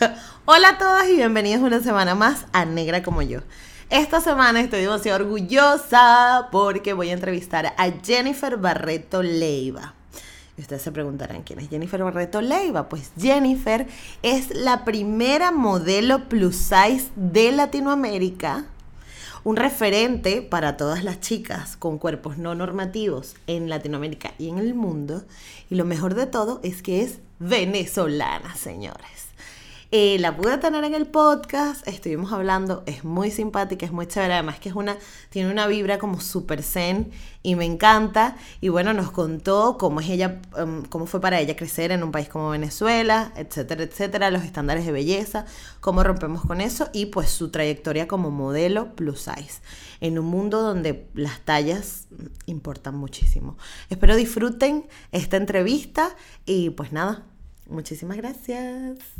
Hola a todos y bienvenidos una semana más a Negra como yo. Esta semana estoy demasiado orgullosa porque voy a entrevistar a Jennifer Barreto Leiva. Ustedes se preguntarán quién es Jennifer Barreto Leiva. Pues Jennifer es la primera modelo plus size de Latinoamérica un referente para todas las chicas con cuerpos no normativos en Latinoamérica y en el mundo. Y lo mejor de todo es que es venezolana, señores. Eh, la pude tener en el podcast, estuvimos hablando, es muy simpática, es muy chévere, además que es una, tiene una vibra como super zen y me encanta. Y bueno, nos contó cómo es ella, em, cómo fue para ella crecer en un país como Venezuela, etcétera, etcétera, los estándares de belleza, cómo rompemos con eso y pues su trayectoria como modelo plus size en un mundo donde las tallas importan muchísimo. Espero disfruten esta entrevista y pues nada, muchísimas gracias.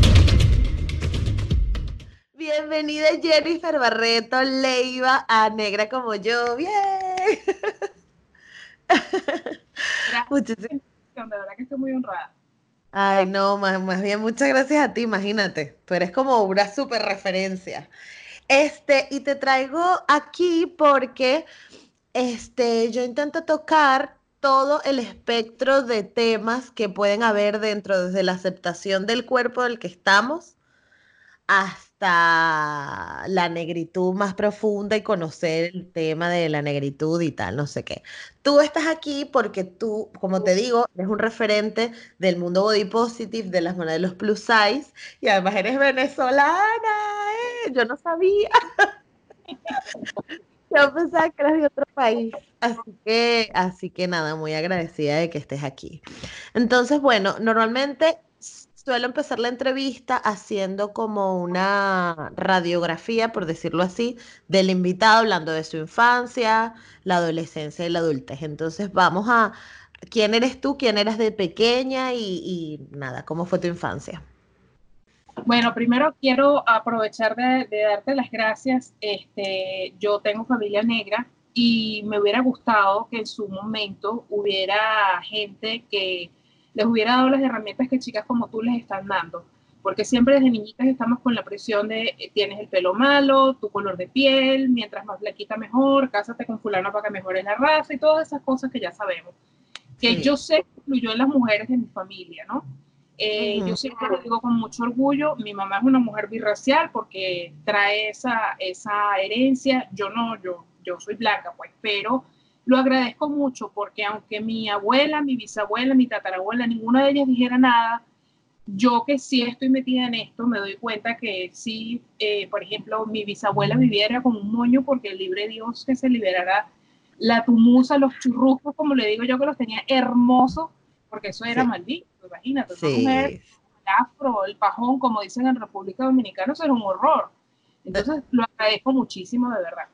Bienvenida Jennifer Barreto Leiva a Negra como yo. Bien. Muchísimas De verdad que estoy muy honrada. Ay, no, más, bien muchas gracias a ti, imagínate. Tú eres como una super referencia. Este, y te traigo aquí porque este, yo intento tocar todo el espectro de temas que pueden haber dentro, desde la aceptación del cuerpo del que estamos hasta la negritud más profunda y conocer el tema de la negritud y tal, no sé qué. Tú estás aquí porque tú, como te digo, eres un referente del mundo body positive, de las modelos plus size, y además eres venezolana, ¿eh? Yo no sabía. Yo pensaba que eras de otro país. Así que, así que nada, muy agradecida de que estés aquí. Entonces, bueno, normalmente suelo empezar la entrevista haciendo como una radiografía, por decirlo así, del invitado, hablando de su infancia, la adolescencia y la adultez. Entonces vamos a, ¿quién eres tú? ¿Quién eras de pequeña? Y, nada, ¿cómo fue tu infancia? Bueno, primero quiero aprovechar de, de, darte las gracias. Este, yo tengo familia negra y me hubiera gustado que en su momento hubiera gente que les hubiera dado las herramientas que chicas como tú les están dando. Porque siempre desde niñitas estamos con la presión de eh, tienes el pelo malo, tu color de piel, mientras más quita mejor, cásate con fulano para que mejore la raza y todas esas cosas que ya sabemos. Que yo sé que influyó en las mujeres de mi familia, ¿no? Eh, yo siempre lo digo con mucho orgullo, mi mamá es una mujer birracial porque trae esa, esa herencia, yo no, yo, yo soy blanca, pues, pero lo agradezco mucho porque aunque mi abuela, mi bisabuela, mi tatarabuela, ninguna de ellas dijera nada, yo que sí estoy metida en esto, me doy cuenta que sí, eh, por ejemplo, mi bisabuela viviera con un moño porque el libre Dios que se liberara la tumusa, los churruscos, como le digo yo, que los tenía hermosos, porque eso era maldito, imagínate, el afro, el pajón, como dicen en República Dominicana, eso era un horror. Entonces, lo agradezco muchísimo, de verdad.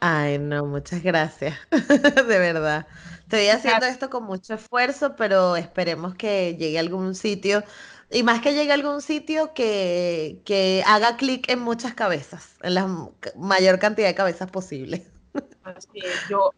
Ay, no, muchas gracias, de verdad. Estoy haciendo esto con mucho esfuerzo, pero esperemos que llegue a algún sitio, y más que llegue a algún sitio que, que haga clic en muchas cabezas, en la mayor cantidad de cabezas posible. Así yo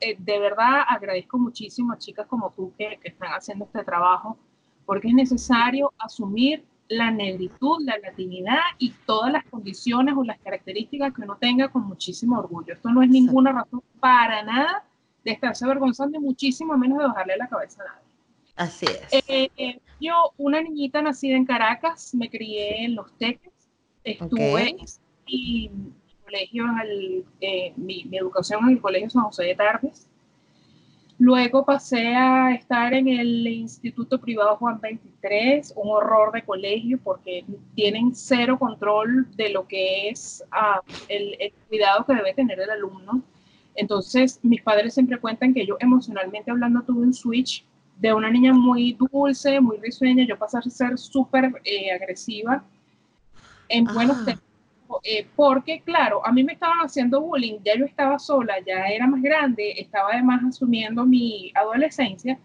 eh, de verdad agradezco muchísimo a chicas como tú que, que están haciendo este trabajo, porque es necesario asumir la negritud, la latinidad y todas las condiciones o las características que uno tenga con muchísimo orgullo. Esto no es ninguna razón para nada de estarse avergonzando y muchísimo menos de bajarle la cabeza a nadie. Así es. Eh, eh, yo, una niñita nacida en Caracas, me crié en Los Teques, estuve y mi colegio, en el, eh, mi, mi, educación en el Colegio San José de Tardes, Luego pasé a estar en el Instituto Privado Juan 23, un horror de colegio porque tienen cero control de lo que es ah, el, cuidado que debe tener el alumno. Entonces, mis padres siempre cuentan que yo emocionalmente hablando tuve un switch de una niña muy dulce, muy risueña, yo pasé a ser súper eh, agresiva en buenos eh, porque, claro, a mí me estaban haciendo bullying, ya yo estaba sola, ya era más grande, estaba además asumiendo mi adolescencia,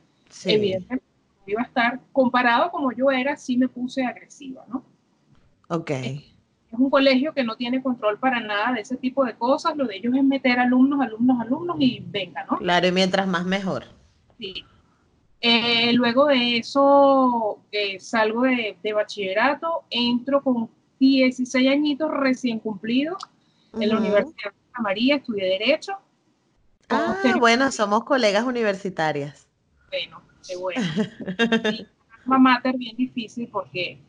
evidentemente iba a estar, comparado como yo era, sí me puse agresiva, ¿no? Ok. Es un colegio que no tiene control para nada de ese tipo de cosas, lo de ellos es meter alumnos, alumnos, alumnos y venga, ¿no? Claro, y mientras más mejor. Sí. Eh, luego de eso eh, salgo de, de, bachillerato, entro con 16 añitos recién cumplidos en la Universidad de Santa María, estudié Derecho. Ah, bueno, somos colegas universitarias. Bueno, qué bueno. y alma mater bien difícil porque,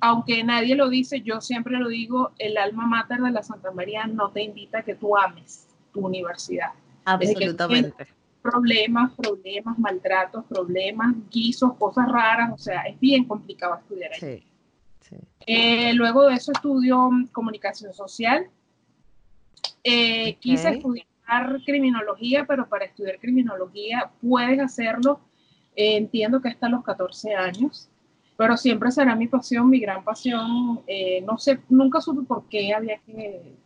aunque nadie lo dice, yo siempre lo digo, el alma mater de la Santa María no te invita a que tú ames tu universidad. Absolutamente. Problemas, problemas, maltratos, problemas, guisos, cosas raras, o sea, es bien complicado estudiar ahí. Sí. Eh, luego de eso estudio comunicación social. Eh, quise estudiar criminología, pero para estudiar criminología puedes hacerlo, eh, entiendo que hasta los 14 años, pero siempre será mi pasión, mi gran pasión. no sé, nunca supe por qué había que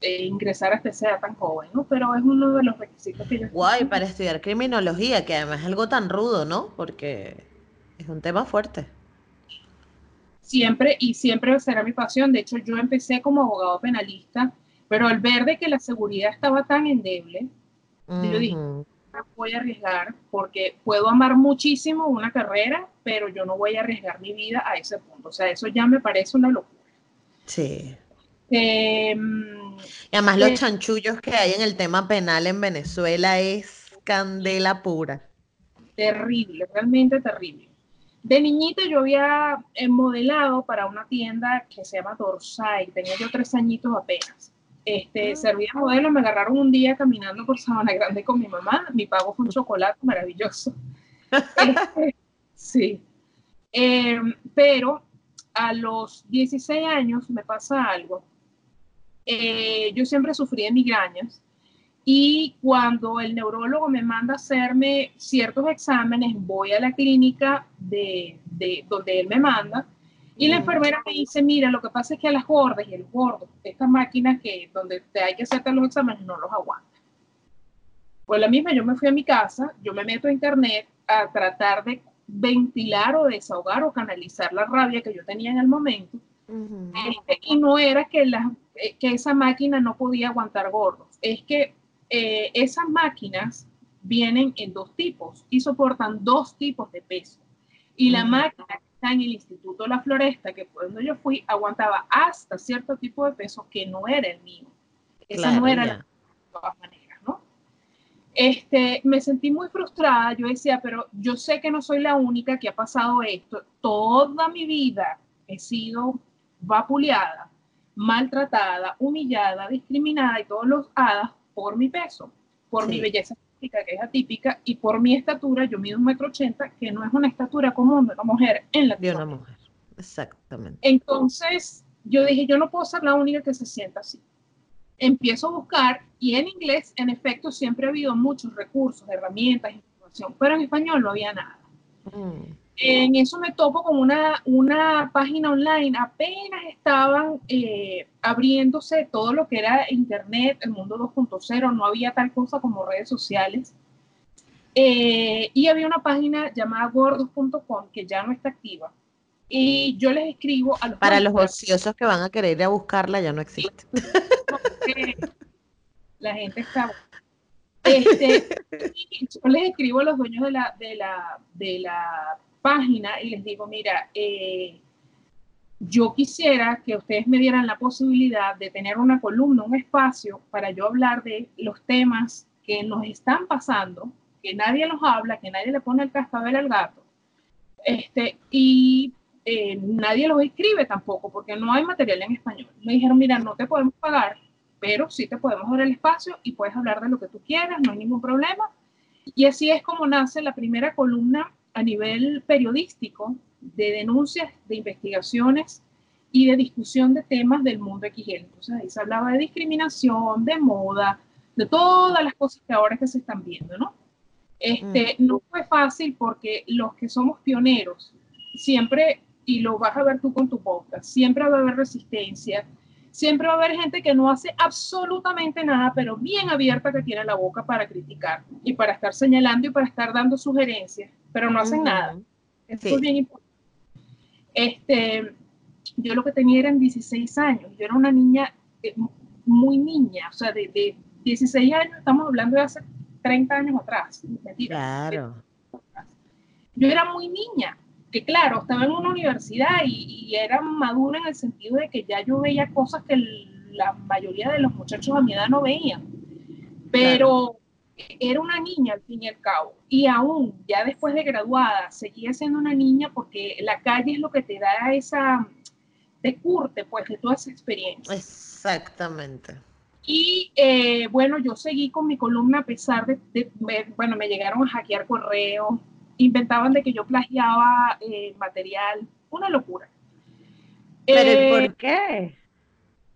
ingresar a esta edad tan joven, ¿no? Pero es uno de los requisitos que yo... Guay, para estudiar criminología, que además es algo tan rudo, ¿no? Porque es un tema fuerte siempre y siempre será mi pasión. De hecho, yo empecé como abogado penalista, pero al ver de que la seguridad estaba tan endeble, yo dije, no voy a arriesgar porque puedo amar muchísimo una carrera, pero yo no voy a arriesgar mi vida a ese punto. O sea, eso ya me parece una locura. Sí. Em, y además los eh, chanchullos que hay en el tema penal en Venezuela es candela pura. Terrible, realmente terrible. De niñita yo había eh, modelado para una tienda que se llama Dorsai, tenía yo tres añitos apenas. Este, ah. servía modelo, me agarraron un día caminando por Sabana Grande con mi mamá, mi pago fue un chocolate maravilloso. Este, sí. Em, pero a los 16 años me pasa algo. Eh, yo siempre sufrí de migrañas y cuando el neurólogo me manda a hacerme ciertos exámenes, voy a la clínica de, de donde él me manda y la enfermera me dice, mira, lo que pasa es que a las gordas y el gordo, estas máquinas que donde te hay que hacerte los exámenes no los aguanta. Pues la misma, yo me fui a mi casa, yo me meto a internet a tratar de ventilar o desahogar o canalizar la rabia que yo tenía en el momento. Este, y no era que, la, eh, que esa máquina no podía aguantar gordos, es que eh, esas máquinas vienen en dos tipos y soportan dos tipos de peso. Y la máquina que está en el Instituto La Floresta, que donde yo fui, aguantaba hasta cierto tipo de peso que no era el mío. Esa no era la de todas maneras, ¿no? Este, me sentí muy frustrada. Yo decía, pero yo sé que no soy la única que ha pasado esto. Toda mi vida he sido vapuleada, maltratada, humillada, discriminada y todos los hadas por mi peso, por mi belleza física, que es atípica, y por mi estatura, yo mido un metro ochenta, que no es una estatura común de una mujer en la De una mujer, exactamente. Entonces, yo dije, yo no puedo ser la única que se sienta así. Empiezo a buscar, y en inglés, en efecto, siempre ha habido muchos recursos, herramientas, información, pero en español no había nada. Mm en eso me topo con una, una página online. Apenas estaban eh, abriéndose todo lo que era Internet, el mundo 2.0, no había tal cosa como redes sociales. Eh, y había una página llamada gordos.com que ya no está activa. Y yo les escribo a los... Para los ociosos que van a querer ir a buscarla, ya no existe. La gente está... Este, yo les escribo a los dueños de la, de la, de la página y les digo, mira, eh, yo quisiera que ustedes me dieran la posibilidad de tener una columna, un espacio para yo hablar de los temas que nos están pasando, que nadie los habla, que nadie le pone el cascabel al gato, este, y eh, nadie los escribe tampoco, porque no hay material en español. Me dijeron, mira, no te podemos pagar, pero sí te podemos dar el espacio y puedes hablar de lo que tú quieras, no hay ningún problema. Y así es como nace la primera columna a nivel periodístico de denuncias, de investigaciones y de discusión de temas del mundo XL. Entonces ahí se hablaba de discriminación, de moda, de todas las cosas que ahora que se están viendo, ¿no? Este, mm. No fue fácil porque los que somos pioneros, siempre, y lo vas a ver tú con tu podcast, siempre va a haber resistencia, siempre va a haber gente que no hace absolutamente nada, pero bien abierta que tiene la boca para criticar y para estar señalando y para estar dando sugerencias, pero no hacen nada. Eso es bien importante. Este, yo lo que tenía eran 16 años, yo era una niña eh, muy niña, o sea, de, de 16 años, estamos hablando de hace 30 años atrás. Mentira. Claro. Yo era muy niña, que claro, estaba en una universidad y, era madura en el sentido de que ya yo veía cosas que la mayoría de los muchachos a mi edad no veían. Pero era una niña al fin y al cabo. Y aún, ya después de graduada, seguía siendo una niña porque la calle es lo que te da esa, te curte pues de toda esa experiencia. Exactamente. Y eh, bueno, yo seguí con mi columna a pesar de, bueno, me llegaron a hackear correo, inventaban de que yo plagiaba eh, material, una locura. ¿Pero eh, por qué?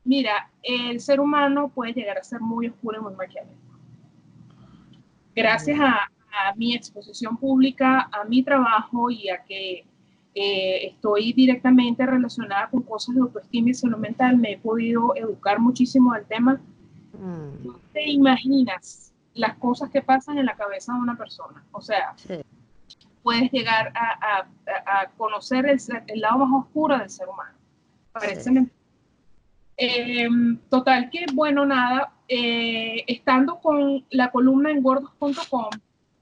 Mira, el ser humano puede llegar a ser muy oscuro y muy maquiavélico. Gracias a, a, mi exposición pública, a mi trabajo y a que eh, estoy directamente relacionada con cosas de autoestima y salud mental, me he podido educar muchísimo del tema. Mm. te imaginas las cosas que pasan en la cabeza de una persona. O sea, puedes llegar a, conocer el, lado más oscuro del ser humano. Parece em, total que, bueno, nada, eh, estando con la columna en gordos.com,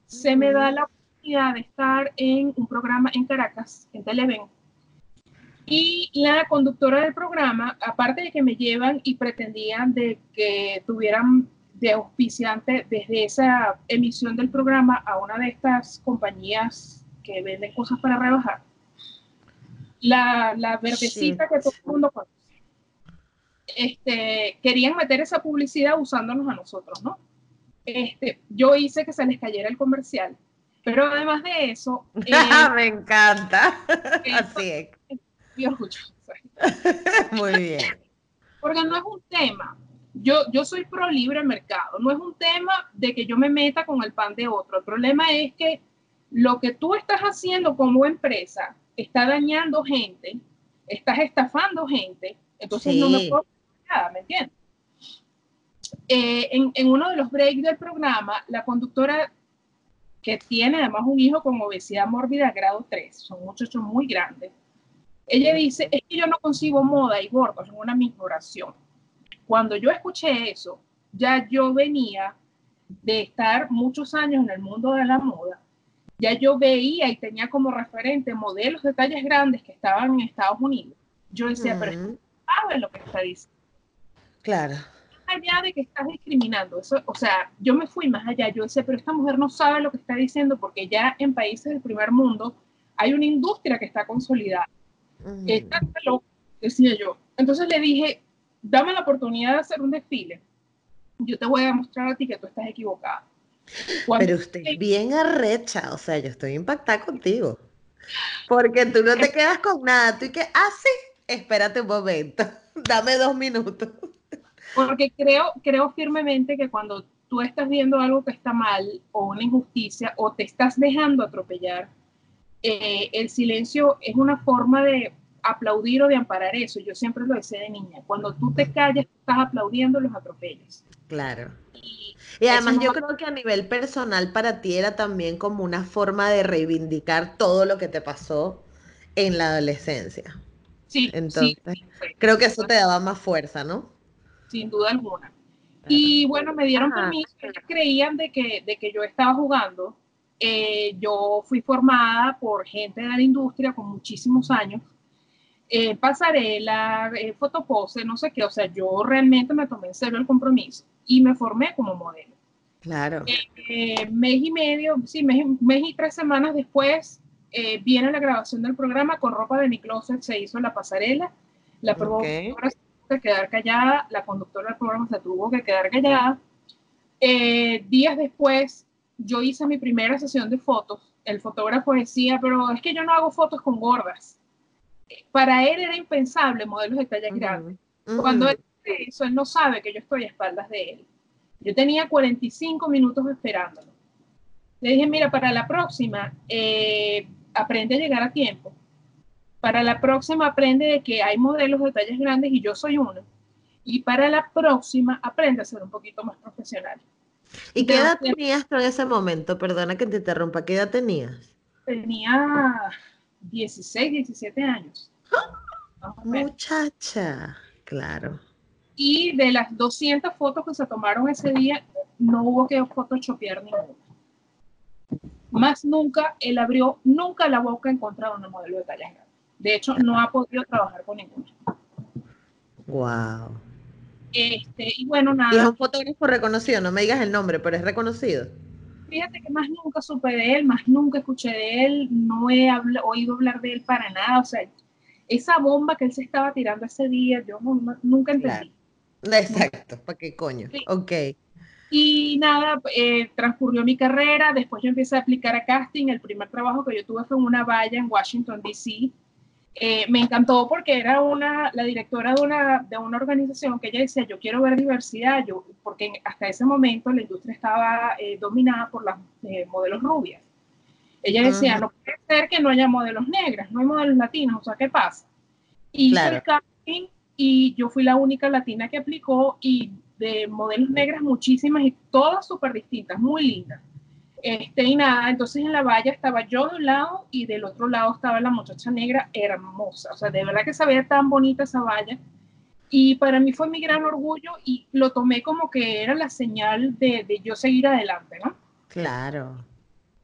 se me da la oportunidad de estar en un programa en Caracas, en Televen. Y la conductora del programa, aparte de que me llevan y pretendían de que tuvieran de auspiciante desde esa emisión del programa a una de estas compañías que venden cosas para rebajar. La, la verdecita que todo el mundo conoce. Este, querían meter esa publicidad usándonos a nosotros, ¿no? Este, yo hice que se les cayera el comercial, pero además de eso... Eh, Me encanta. Así es. Muy bien. Porque no es un tema yo, yo soy pro libre mercado, no es un tema de que yo me meta con el pan de otro. El problema es que lo que tú estás haciendo como empresa está dañando gente, estás estafando gente, entonces no me puedo nada, ¿me entiendes? Eh, en, en, uno de los breaks del programa, la conductora que tiene además un hijo con obesidad mórbida grado 3, son muchachos muy grandes, ella dice, es que yo no consigo moda y gordos en una misma oración. Cuando yo escuché eso, ya yo venía de estar muchos años en el mundo de la moda, ya yo veía y tenía como referente modelos de tallas grandes que estaban en Estados Unidos. Yo decía, pero ¿sabes lo que está diciendo? Claro. Allá de que estás discriminando, eso, o sea, yo me fui más allá, yo decía, pero esta mujer no sabe lo que está diciendo porque ya en países del primer mundo hay una industria que está consolidada. Está loco, decía yo. Entonces le dije, dame la oportunidad de hacer un desfile, yo te voy a demostrar a ti que tú estás equivocada. Pero usted es bien arrecha, o sea, yo estoy impactada contigo. Porque tú no te quedas con nada, tú y que, ah, sí, espérate un momento, dame dos minutos. Porque creo, creo firmemente que cuando tú estás viendo algo que está mal o una injusticia o te estás dejando atropellar, eh, el silencio es una forma de aplaudir o de amparar eso. Yo siempre lo decía de niña. Cuando tú te callas, estás aplaudiendo los atropellos. Claro. Y, además yo creo que a nivel personal para ti era también como una forma de reivindicar todo lo que te pasó en la adolescencia. Sí. Entonces, creo que eso te daba más fuerza, ¿no? Sin duda alguna. Y bueno, me dieron permiso, ellos creían de que, de que yo estaba jugando. Eh, yo fui formada por gente de la industria con muchísimos años eh, pasarela, eh, fotopose, no sé qué. O sea, yo realmente me tomé en serio el compromiso y me formé como modelo. Claro. Eh, mes y medio, sí, mes, mes, y tres semanas después viene la grabación del programa con ropa de mi closet, se hizo la pasarela. La productora se tuvo que quedar callada, la conductora del programa se tuvo que quedar callada. días después, yo hice mi primera sesión de fotos. El fotógrafo decía, pero es que yo no hago fotos con gordas para él era impensable modelos de talla grande. Cuando él eso, él no sabe que yo estoy a espaldas de él. Yo tenía 45 minutos esperándolo. Le dije, mira, para la próxima, eh, aprende a llegar a tiempo. Para la próxima, aprende de que hay modelos de tallas grandes y yo soy uno. Y para la próxima, aprende a ser un poquito más profesional. ¿Y qué edad tenías en ese momento? Perdona que te interrumpa, ¿qué edad tenías? Tenía 16, 17 años. Muchacha, claro. Y de las 200 fotos que se tomaron ese día, no hubo que photoshopear ninguna. Más nunca, él abrió nunca la boca en contra de una modelo de talla grande. De hecho, no ha podido trabajar con ninguna. Wow. Este, y bueno, nada. Y es un fotógrafo reconocido, no me digas el nombre, pero es reconocido. Fíjate que más nunca supe de él, más nunca escuché de él, no he oído hablar de él para nada. O sea, esa bomba que él se estaba tirando ese día, yo nunca entendí. Exacto, ¿para qué coño? Ok. Y nada, eh, transcurrió mi carrera, después yo empecé a aplicar a casting, el primer trabajo que yo tuve fue en una valla en Washington, D.C., eh, me encantó porque era una, la directora de una, de una organización que ella decía, yo quiero ver diversidad, yo, porque hasta ese momento la industria estaba eh, dominada por las modelos rubias. Ella decía, no puede ser que no haya modelos negras, no hay modelos latinos, o sea, ¿qué pasa? Y el casting y yo fui la única latina que aplicó y de modelos negras muchísimas y todas súper distintas, muy lindas. Este, y nada, entonces en la valla estaba yo de un lado y del otro lado estaba la muchacha negra hermosa. O sea, de verdad que se veía tan bonita esa valla. Y para mí fue mi gran orgullo y lo tomé como que era la señal de, de yo seguir adelante, ¿no? Claro.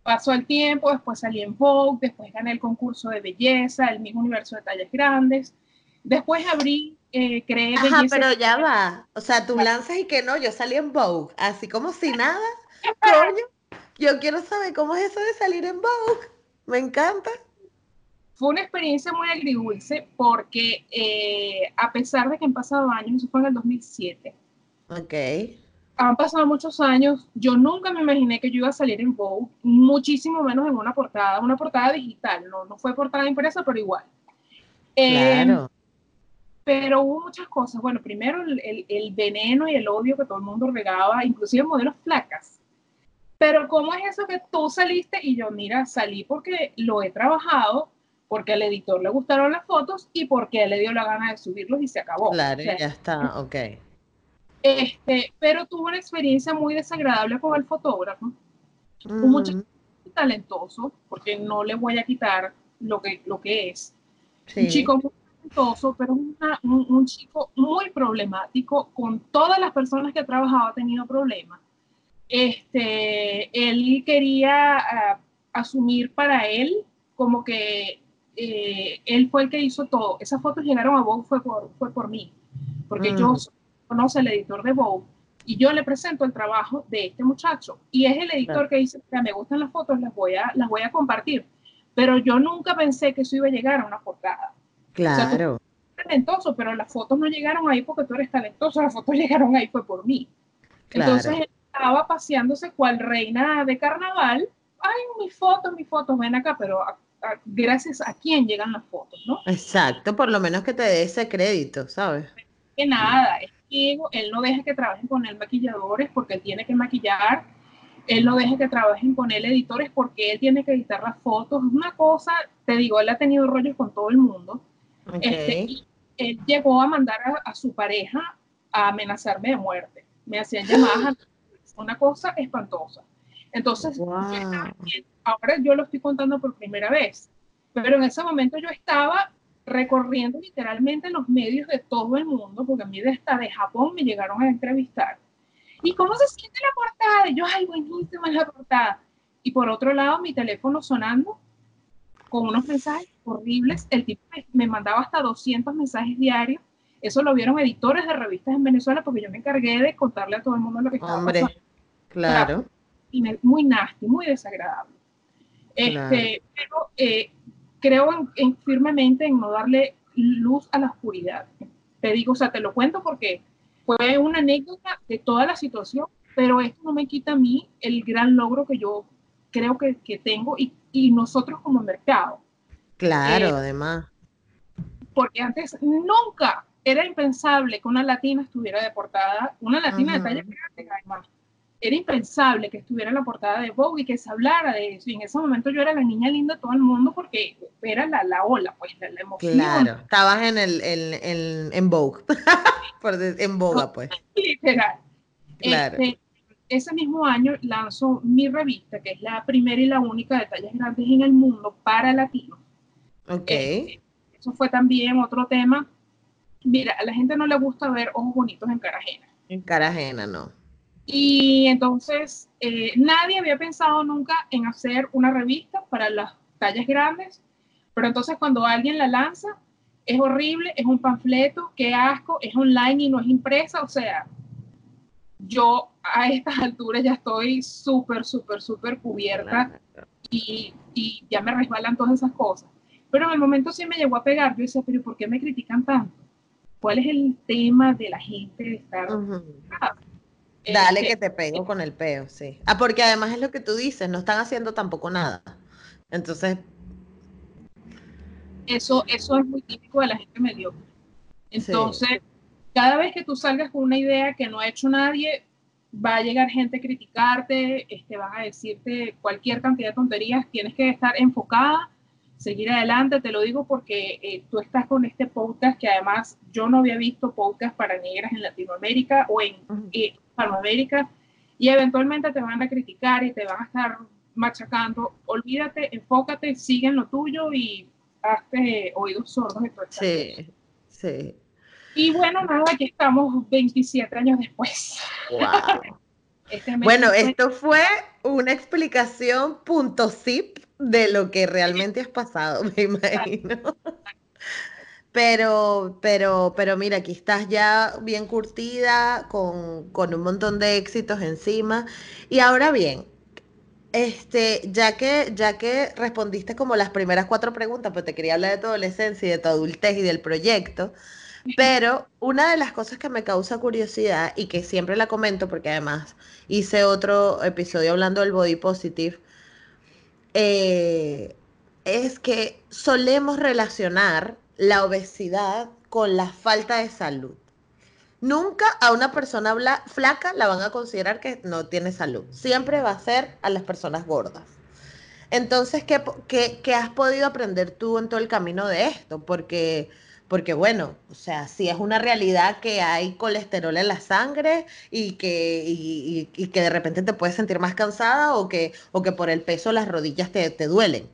Pasó el tiempo, después salí en Vogue, después gané el concurso de belleza, el mismo universo de tallas grandes. Después abrí, eh, creé Ajá, pero ya va. O sea, tú lanzas y que no, yo salí en Vogue, así como si nada. Coño. Yo quiero saber cómo es eso de salir en Vogue. Me encanta. Fue una experiencia muy agridulce porque eh, a pesar de que han pasado años, eso fue en el 2007. Ok. Han pasado muchos años, yo nunca me imaginé que yo iba a salir en Vogue, muchísimo menos en una portada, una portada digital, no, no fue portada impresa, pero igual. Claro. Eh, pero hubo muchas cosas. Bueno, primero el, el, el, veneno y el odio que todo el mundo regaba, inclusive modelos flacas pero ¿cómo es eso que tú saliste y yo, mira, salí porque lo he trabajado, porque al editor le gustaron las fotos y porque él le dio la gana de subirlos y se acabó. Claro, ya está, ok. Este, pero tuvo una experiencia muy desagradable con el fotógrafo. Un muchacho talentoso, porque no le voy a quitar lo que, lo que es. Un chico muy talentoso, pero un, un, chico muy problemático. Con todas las personas que ha trabajado ha tenido problemas este, él quería ah, asumir para él como que eh, él fue el que hizo todo. Esas fotos llegaron a Vogue fue por, fue por mí, porque yo mm. conozco el editor de Vogue y yo le presento el trabajo de este muchacho y es el editor que dice, me gustan las fotos, las voy, a, las voy a compartir. Pero yo nunca pensé que eso iba a llegar a una portada. Claro. talentoso, pero las fotos no llegaron ahí porque tú eres talentoso, las fotos llegaron ahí fue por mí. Entonces, estaba paseándose cual reina de carnaval. Ay, mis fotos, mis fotos, ven acá, pero gracias a quién llegan las fotos, ¿no? Exacto, por lo menos que te dé ese crédito, ¿sabes? Que nada, es que él no deja que trabajen con él maquilladores porque él tiene que maquillar, él no deja que trabajen con él editores porque él tiene que editar las fotos. Una cosa, te digo, él ha tenido rollos con todo el mundo. Este, él llegó a mandar a, a, su pareja a amenazarme de muerte. Me hacían llamadas una cosa espantosa. Entonces, ahora yo lo estoy contando por primera vez, pero en ese momento yo estaba recorriendo literalmente los medios de todo el mundo, porque a mí de esta de Japón me llegaron a entrevistar. ¿Y cómo se siente la portada? Y yo, ay, buenísima la portada. Y por otro lado, mi teléfono sonando con unos mensajes horribles. El tipo me mandaba hasta 200 mensajes diarios. Eso lo vieron editores de revistas en Venezuela porque yo me encargué de contarle a todo el mundo lo que estaba pasando. Claro. Y muy nasty, muy desagradable. Este, Pero eh, creo en, firmemente en no darle luz a la oscuridad. Te digo, o sea, te lo cuento porque fue una anécdota de toda la situación, pero esto no me quita a mí el gran logro que yo creo que, que tengo y, y, nosotros como mercado. Claro, eh, además. Porque antes nunca era impensable que una latina estuviera deportada, una latina de talla grande además, era impensable que estuviera en la portada de Vogue y que se hablara de eso. Y en ese momento yo era la niña linda de todo el mundo porque era la, la ola, pues, la, emoción. Claro, estabas en, el, el, en Vogue, en Vogue, pues. Literal. Claro. Este, ese mismo año lanzó mi revista, que es la primera y la única de tallas grandes en el mundo para latinos. Ok. Este, eso fue también otro tema. Mira, a la gente no le gusta ver ojos bonitos en cara ajena. En cara ajena, no. Y entonces eh, nadie había pensado nunca en hacer una revista para las tallas grandes, pero entonces cuando alguien la lanza, es horrible, es un panfleto, qué asco, es online y no es impresa, o sea, yo a estas alturas ya estoy súper, súper, súper cubierta y, y, ya me resbalan todas esas cosas. Pero en el momento sí me llegó a pegar, yo decía, pero ¿por qué me critican tanto? ¿Cuál es el tema de la gente de estar... Dale que te pego con el peo, sí. Ah, porque además es lo que tú dices, no están haciendo tampoco nada. Entonces... Eso, eso es muy típico de la gente mediocre. Entonces, cada vez que tú salgas con una idea que no ha hecho nadie, va a llegar gente a criticarte, este, van a decirte cualquier cantidad de tonterías, tienes que estar enfocada, seguir adelante, te lo digo porque eh, tú estás con este podcast que además yo no había visto podcast para negras en Latinoamérica o en uh y eventualmente te van a criticar y te van a estar machacando. Olvídate, enfócate, sigue en lo tuyo y hazte oídos sordos de Sí, sí. Y bueno, nada, aquí estamos 27 años después. Este bueno, esto fue una explicación punto zip de lo que realmente has pasado, me imagino. Pero, pero, pero mira, aquí estás ya bien curtida, con, con un montón de éxitos encima. Y ahora bien, este, ya que, ya que respondiste como las primeras cuatro preguntas, pues te quería hablar de tu adolescencia y de tu adultez y del proyecto. Pero una de las cosas que me causa curiosidad y que siempre la comento, porque además hice otro episodio hablando del body positive, eh, es que solemos relacionar la obesidad con la falta de salud. Nunca a una persona flaca la van a considerar que no tiene salud. Siempre va a ser a las personas gordas. Entonces, ¿qué, qué has podido aprender tú en todo el camino de esto? Porque porque bueno, o sea, si es una realidad que hay colesterol en la sangre y que, y, que de repente te puedes sentir más cansada o que, o que por el peso las rodillas te, te duelen.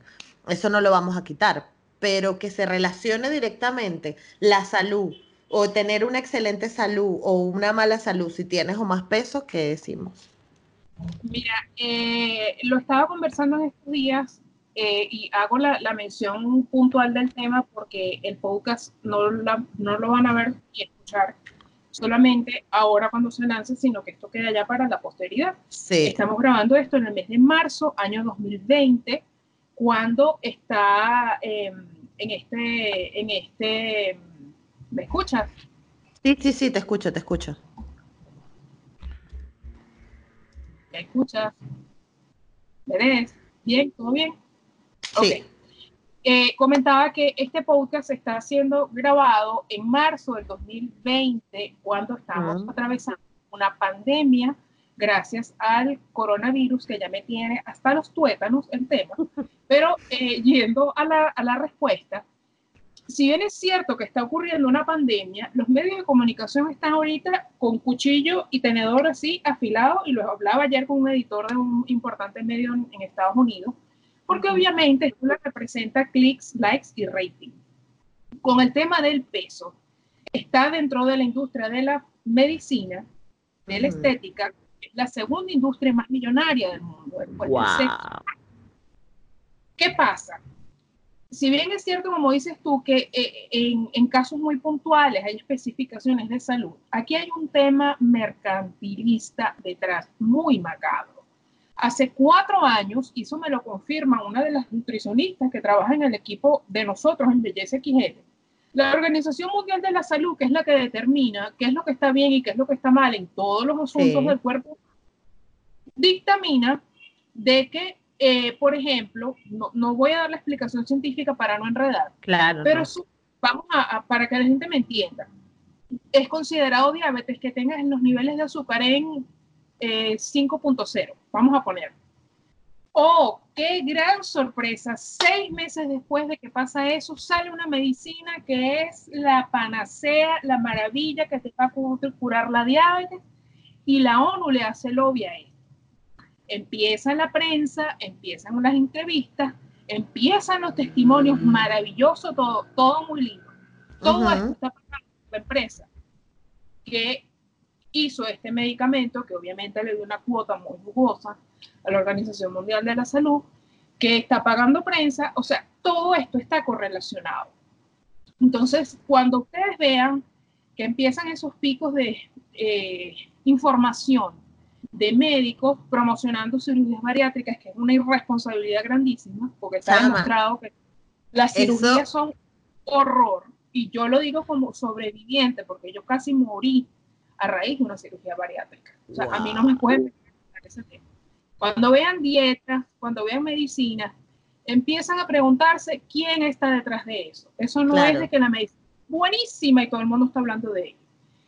Eso no lo vamos a quitar, pero que se relacione directamente la salud o tener una excelente salud o una mala salud si tienes o más peso, ¿qué decimos? Mira, eh, lo estaba conversando en estos días eh, y hago la, la, mención puntual del tema porque el podcast no, no lo van a ver y escuchar solamente ahora cuando se lance, sino que esto queda ya para la posteridad. Sí. Estamos grabando esto en el mes de marzo, año 2020, cuando está em, en este, en este, ¿me escuchas? Sí, sí, sí, te escucho, te escucho. ¿Me escuchas? ¿Me ves? ¿Bien? ¿Todo bien? Sí. Eh, comentaba que este podcast está siendo grabado en marzo del 2020, cuando estamos atravesando una pandemia gracias al coronavirus que ya me tiene hasta los tuétanos el tema. Pero eh, yendo a la, a la respuesta, si bien es cierto que está ocurriendo una pandemia, los medios de comunicación están ahorita con cuchillo y tenedor así afilado, y lo hablaba ayer con un editor de un importante medio en Estados Unidos, porque obviamente esto lo representa clics, likes y rating. Con el tema del peso, está dentro de la industria de la medicina, de la estética, la segunda industria más millonaria del mundo. ¿Qué pasa? Si bien es cierto, como dices tú, que eh, en, en, casos muy puntuales hay especificaciones de salud, aquí hay un tema mercantilista detrás, muy macabro. Hace cuatro años, y eso me lo confirma una de las nutricionistas que trabaja en el equipo de nosotros en Belleza XL, la Organización Mundial de la Salud, que es la que determina qué es lo que está bien y qué es lo que está mal en todos los asuntos del cuerpo, dictamina de que, eh, por ejemplo, no, no, voy a dar la explicación científica para no enredar, claro, pero vamos a, para que la gente me entienda. Es considerado diabetes que tengas los niveles de azúcar en 5.0, eh, vamos a poner. Oh, qué gran sorpresa. Seis meses después de que pasa eso, sale una medicina que es la panacea, la maravilla que te va a curar la diabetes y la ONU le hace lobby a esto. Empieza la prensa, empiezan las entrevistas, empiezan los testimonios maravillosos, todo, todo muy lindo. Todo esto está pasando la empresa que hizo este medicamento, que obviamente le dio una cuota muy jugosa a la Organización Mundial de la Salud, que está pagando prensa, o sea, todo esto está correlacionado. Entonces, cuando ustedes vean que empiezan esos picos de eh, información de médicos promocionando cirugías bariátricas, que es una irresponsabilidad grandísima, porque está demostrado que las cirugías son horror. Y yo lo digo como sobreviviente, porque yo casi morí a raíz de una cirugía bariátrica. O sea, a mí no me pueden ese tema. Cuando vean dietas, cuando vean medicina, empiezan a preguntarse quién está detrás de eso. Eso no es de que la medicina es buenísima y todo el mundo está hablando de ella.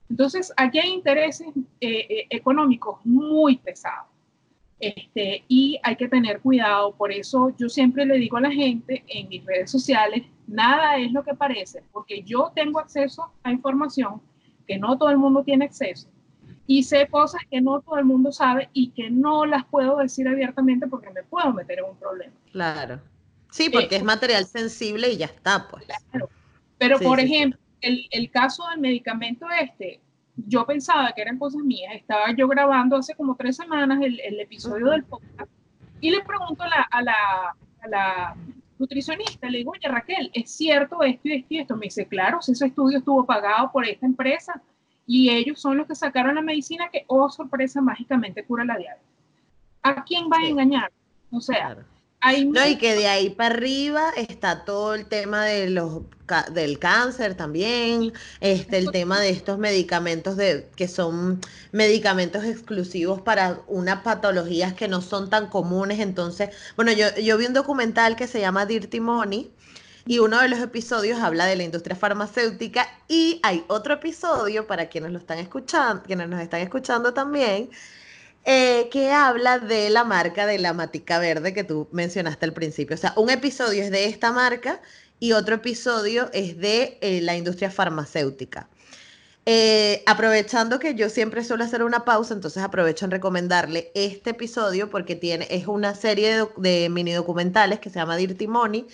Entonces, aquí hay intereses eh, eh, económicos muy pesados. Este, y hay que tener cuidado. Por eso yo siempre le digo a la gente en mis redes sociales, nada es lo que parece, porque yo tengo acceso a información que no todo el mundo tiene acceso y sé cosas que no todo el mundo sabe y que no las puedo decir abiertamente porque me puedo meter en un problema. Claro. Sí, porque es material sensible y ya está, pues. Claro. Pero, por ejemplo, el, el, caso del medicamento este, yo pensaba que eran cosas mías. Estaba yo grabando hace como tres semanas el, el episodio del podcast y le pregunto a la, a la, a la nutricionista, le digo, oye Raquel, ¿es cierto esto y esto y esto? Me dice, claro, si ese estudio estuvo pagado por esta empresa y ellos son los que sacaron la medicina que, oh sorpresa, mágicamente cura la diabetes. ¿A quién va a engañar? O sea, no, y que de ahí para arriba está todo el tema de los del cáncer también, este el tema de estos medicamentos de que son medicamentos exclusivos para unas patologías que no son tan comunes, entonces, bueno, yo, yo vi un documental que se llama Dirty Money y uno de los episodios habla de la industria farmacéutica y hay otro episodio para quienes lo están escuchando, quienes nos están escuchando también, eh, que habla de la marca de la matica verde que tú mencionaste al principio. O sea, un episodio es de esta marca y otro episodio es de eh, la industria farmacéutica. Eh, aprovechando que yo siempre suelo hacer una pausa, entonces aprovecho en recomendarle este episodio porque tiene, es una serie de, de mini documentales que se llama Dirty Money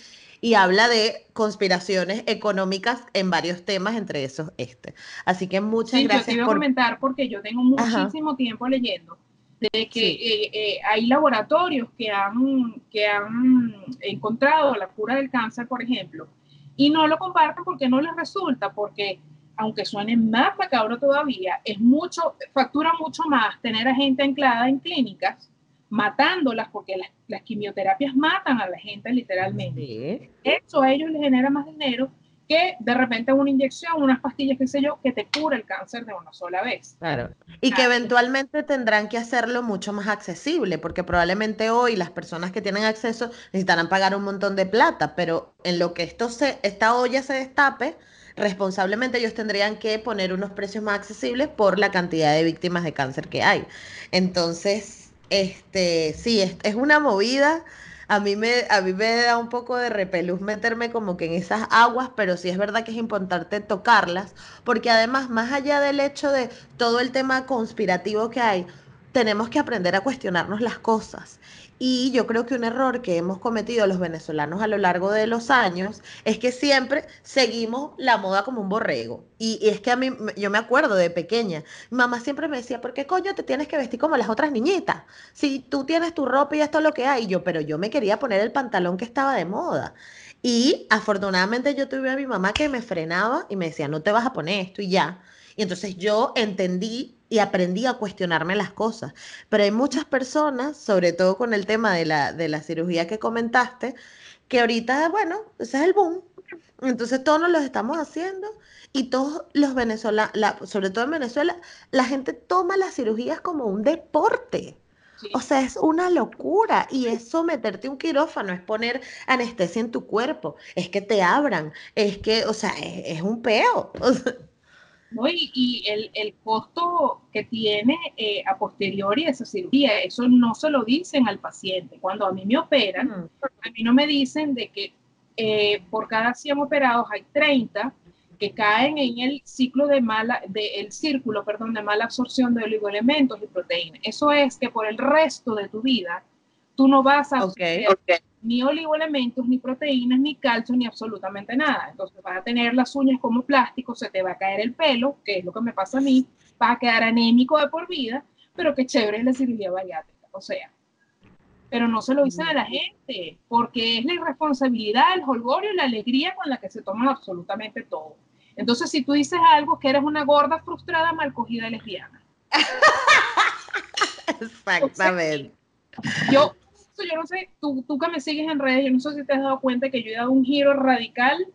y habla de conspiraciones económicas en varios temas, entre esos este. Así que muchas gracias. Yo te iba a comentar porque yo tengo muchísimo tiempo leyendo de que eh, eh, hay laboratorios que han, que han encontrado la cura del cáncer, por ejemplo, y no lo comparten porque no les resulta, porque aunque suene más macabro todavía, es mucho, factura mucho más tener a gente anclada en clínicas matándolas porque las, las quimioterapias matan a la gente literalmente. Eso a ellos les genera más dinero que de repente una inyección, unas pastillas, qué sé yo, que te cura el cáncer de una sola vez. Claro. Y que eventualmente tendrán que hacerlo mucho más accesible, porque probablemente hoy las personas que tienen acceso necesitarán pagar un montón de plata, pero en lo que esto se, esta olla se destape, responsablemente ellos tendrían que poner unos precios más accesibles por la cantidad de víctimas de cáncer que hay. Entonces, este, sí, es, es una movida a mí me, a mí me da un poco de repelús meterme como que en esas aguas, pero sí es verdad que es importante tocarlas, porque además, más allá del hecho de todo el tema conspirativo que hay, tenemos que aprender a cuestionarnos las cosas. Y yo creo que un error que hemos cometido los venezolanos a lo largo de los años es que siempre seguimos la moda como un borrego. Y, es que a mí, yo me acuerdo de pequeña, mi mamá siempre me decía, ¿por qué coño te tienes que vestir como las otras niñitas? Si tú tienes tu ropa y esto es lo que hay. yo, pero yo me quería poner el pantalón que estaba de moda. Y afortunadamente yo tuve a mi mamá que me frenaba y me decía, no te vas a poner esto y ya. Y entonces yo entendí y aprendí a cuestionarme las cosas. Pero hay muchas personas, sobre todo con el tema de la, de la cirugía que comentaste, que ahorita, bueno, ese es el boom. Entonces todos nos lo estamos haciendo y todos los venezolanos, sobre todo en Venezuela, la gente toma las cirugías como un deporte. O sea, es una locura y es someterte a un quirófano, es poner anestesia en tu cuerpo, es que te abran, es que, o sea, es, un peo. ¿no? Y, el, el, costo que tiene eh, a posteriori esa cirugía, eso no se lo dicen al paciente. Cuando a mí me operan, a mí no me dicen de que eh, por cada 100 operados hay 30 que caen en el ciclo de mala, de, el círculo, perdón, de mala absorción de oligoelementos y proteínas. Eso es que por el resto de tu vida tú no vas a okay, ni oligoelementos, ni proteínas, ni calcio, ni absolutamente nada. Entonces vas a tener las uñas como plástico, se te va a caer el pelo, que es lo que me pasa a mí, vas a quedar anémico de por vida, pero qué chévere es la cirugía bariátrica. O sea, pero no se lo dicen a la gente, porque es la irresponsabilidad, el holgorio y la alegría con la que se toman absolutamente todo. Entonces, si tú dices algo que eres una gorda frustrada, mal cogida lesbiana. Exactamente. yo, yo no sé, tú, tú que me sigues en redes, yo no sé si te has dado cuenta que yo he dado un giro radical,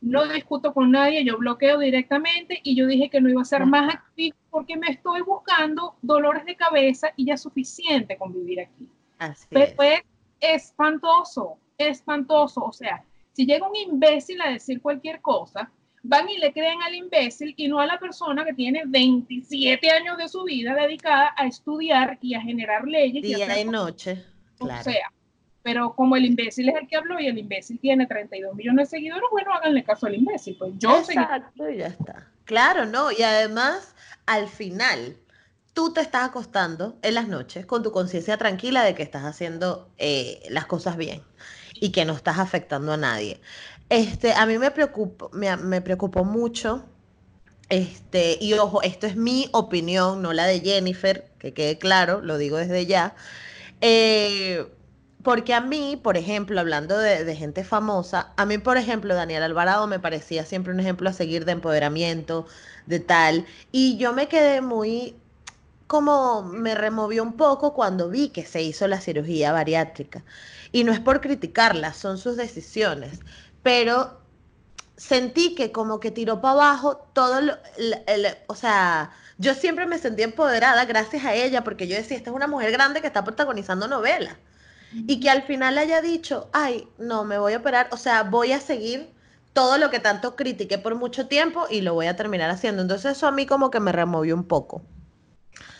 no discuto con nadie, yo bloqueo directamente y yo dije que no iba a ser más activo porque me estoy buscando dolores de cabeza y ya es suficiente con vivir aquí. Así Pero es espantoso, espantoso. O sea, si llega un imbécil a decir cualquier cosa, van y le creen al imbécil y no a la persona que tiene 27 años de su vida dedicada a estudiar y a generar leyes. Día y, noche. Claro. O sea, pero como el imbécil es el que habló y el imbécil tiene 32 millones de seguidores, bueno, háganle caso al imbécil. Pues yo Exacto, y ya está. Claro, no, y además, al final, tú te estás acostando en las noches con tu conciencia tranquila de que estás haciendo eh, las cosas bien y que no estás afectando a nadie. Este, a mí me preocupó, me, me preocupó mucho, este, y ojo, esto es mi opinión, no la de Jennifer, que quede claro, lo digo desde ya. Eh, porque a mí, por ejemplo, hablando de, gente famosa, a mí, por ejemplo, Daniel Alvarado me parecía siempre un ejemplo a seguir de empoderamiento, de tal. Y yo me quedé muy, como me removió un poco cuando vi que se hizo la cirugía bariátrica. Y no es por criticarla, son sus decisiones pero sentí que como que tiró para abajo todo lo, o sea, yo siempre me sentí empoderada gracias a ella porque yo decía, esta es una mujer grande que está protagonizando novelas. Y que al final haya dicho, ay, no, me voy a operar, o sea, voy a seguir todo lo que tanto critiqué por mucho tiempo y lo voy a terminar haciendo. Entonces eso a mí como que me removió un poco.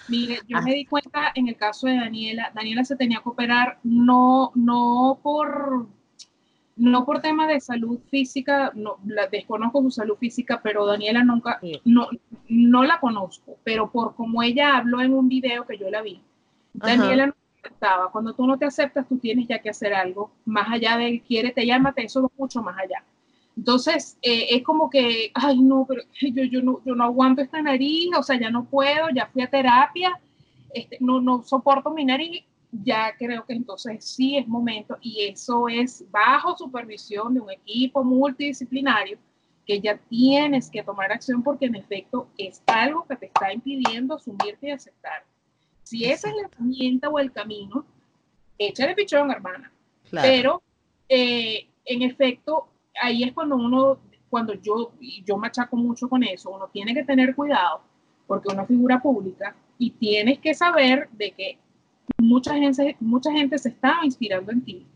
Mire, yo me di cuenta en el caso de Daniela, Daniela se tenía que operar no, no por no por tema de salud física, no, la, desconozco su salud física, pero Daniela nunca, no, no la conozco, pero por como ella habló en un video que yo la vi, Daniela no aceptaba. Cuando tú no te aceptas, tú tienes ya que hacer algo, más allá de quiere, te llámate, eso va mucho más allá. Entonces, eh, es como que, ay, no, pero yo, yo, no, yo no aguanto esta nariz, o sea, ya no puedo, ya fui a terapia, este, no, no soporto mi nariz, ya creo que entonces sí es momento y eso es bajo supervisión de un equipo multidisciplinario que ya tienes que tomar acción porque en efecto es algo que te está impidiendo asumirte y aceptar. Si esa es la herramienta o el camino, échale pichón, hermana. Pero eh, en efecto, ahí es cuando uno, cuando yo, yo machaco mucho con eso, uno tiene que tener cuidado porque una figura pública y tienes que saber de que mucha gente, mucha gente se está inspirando en ti.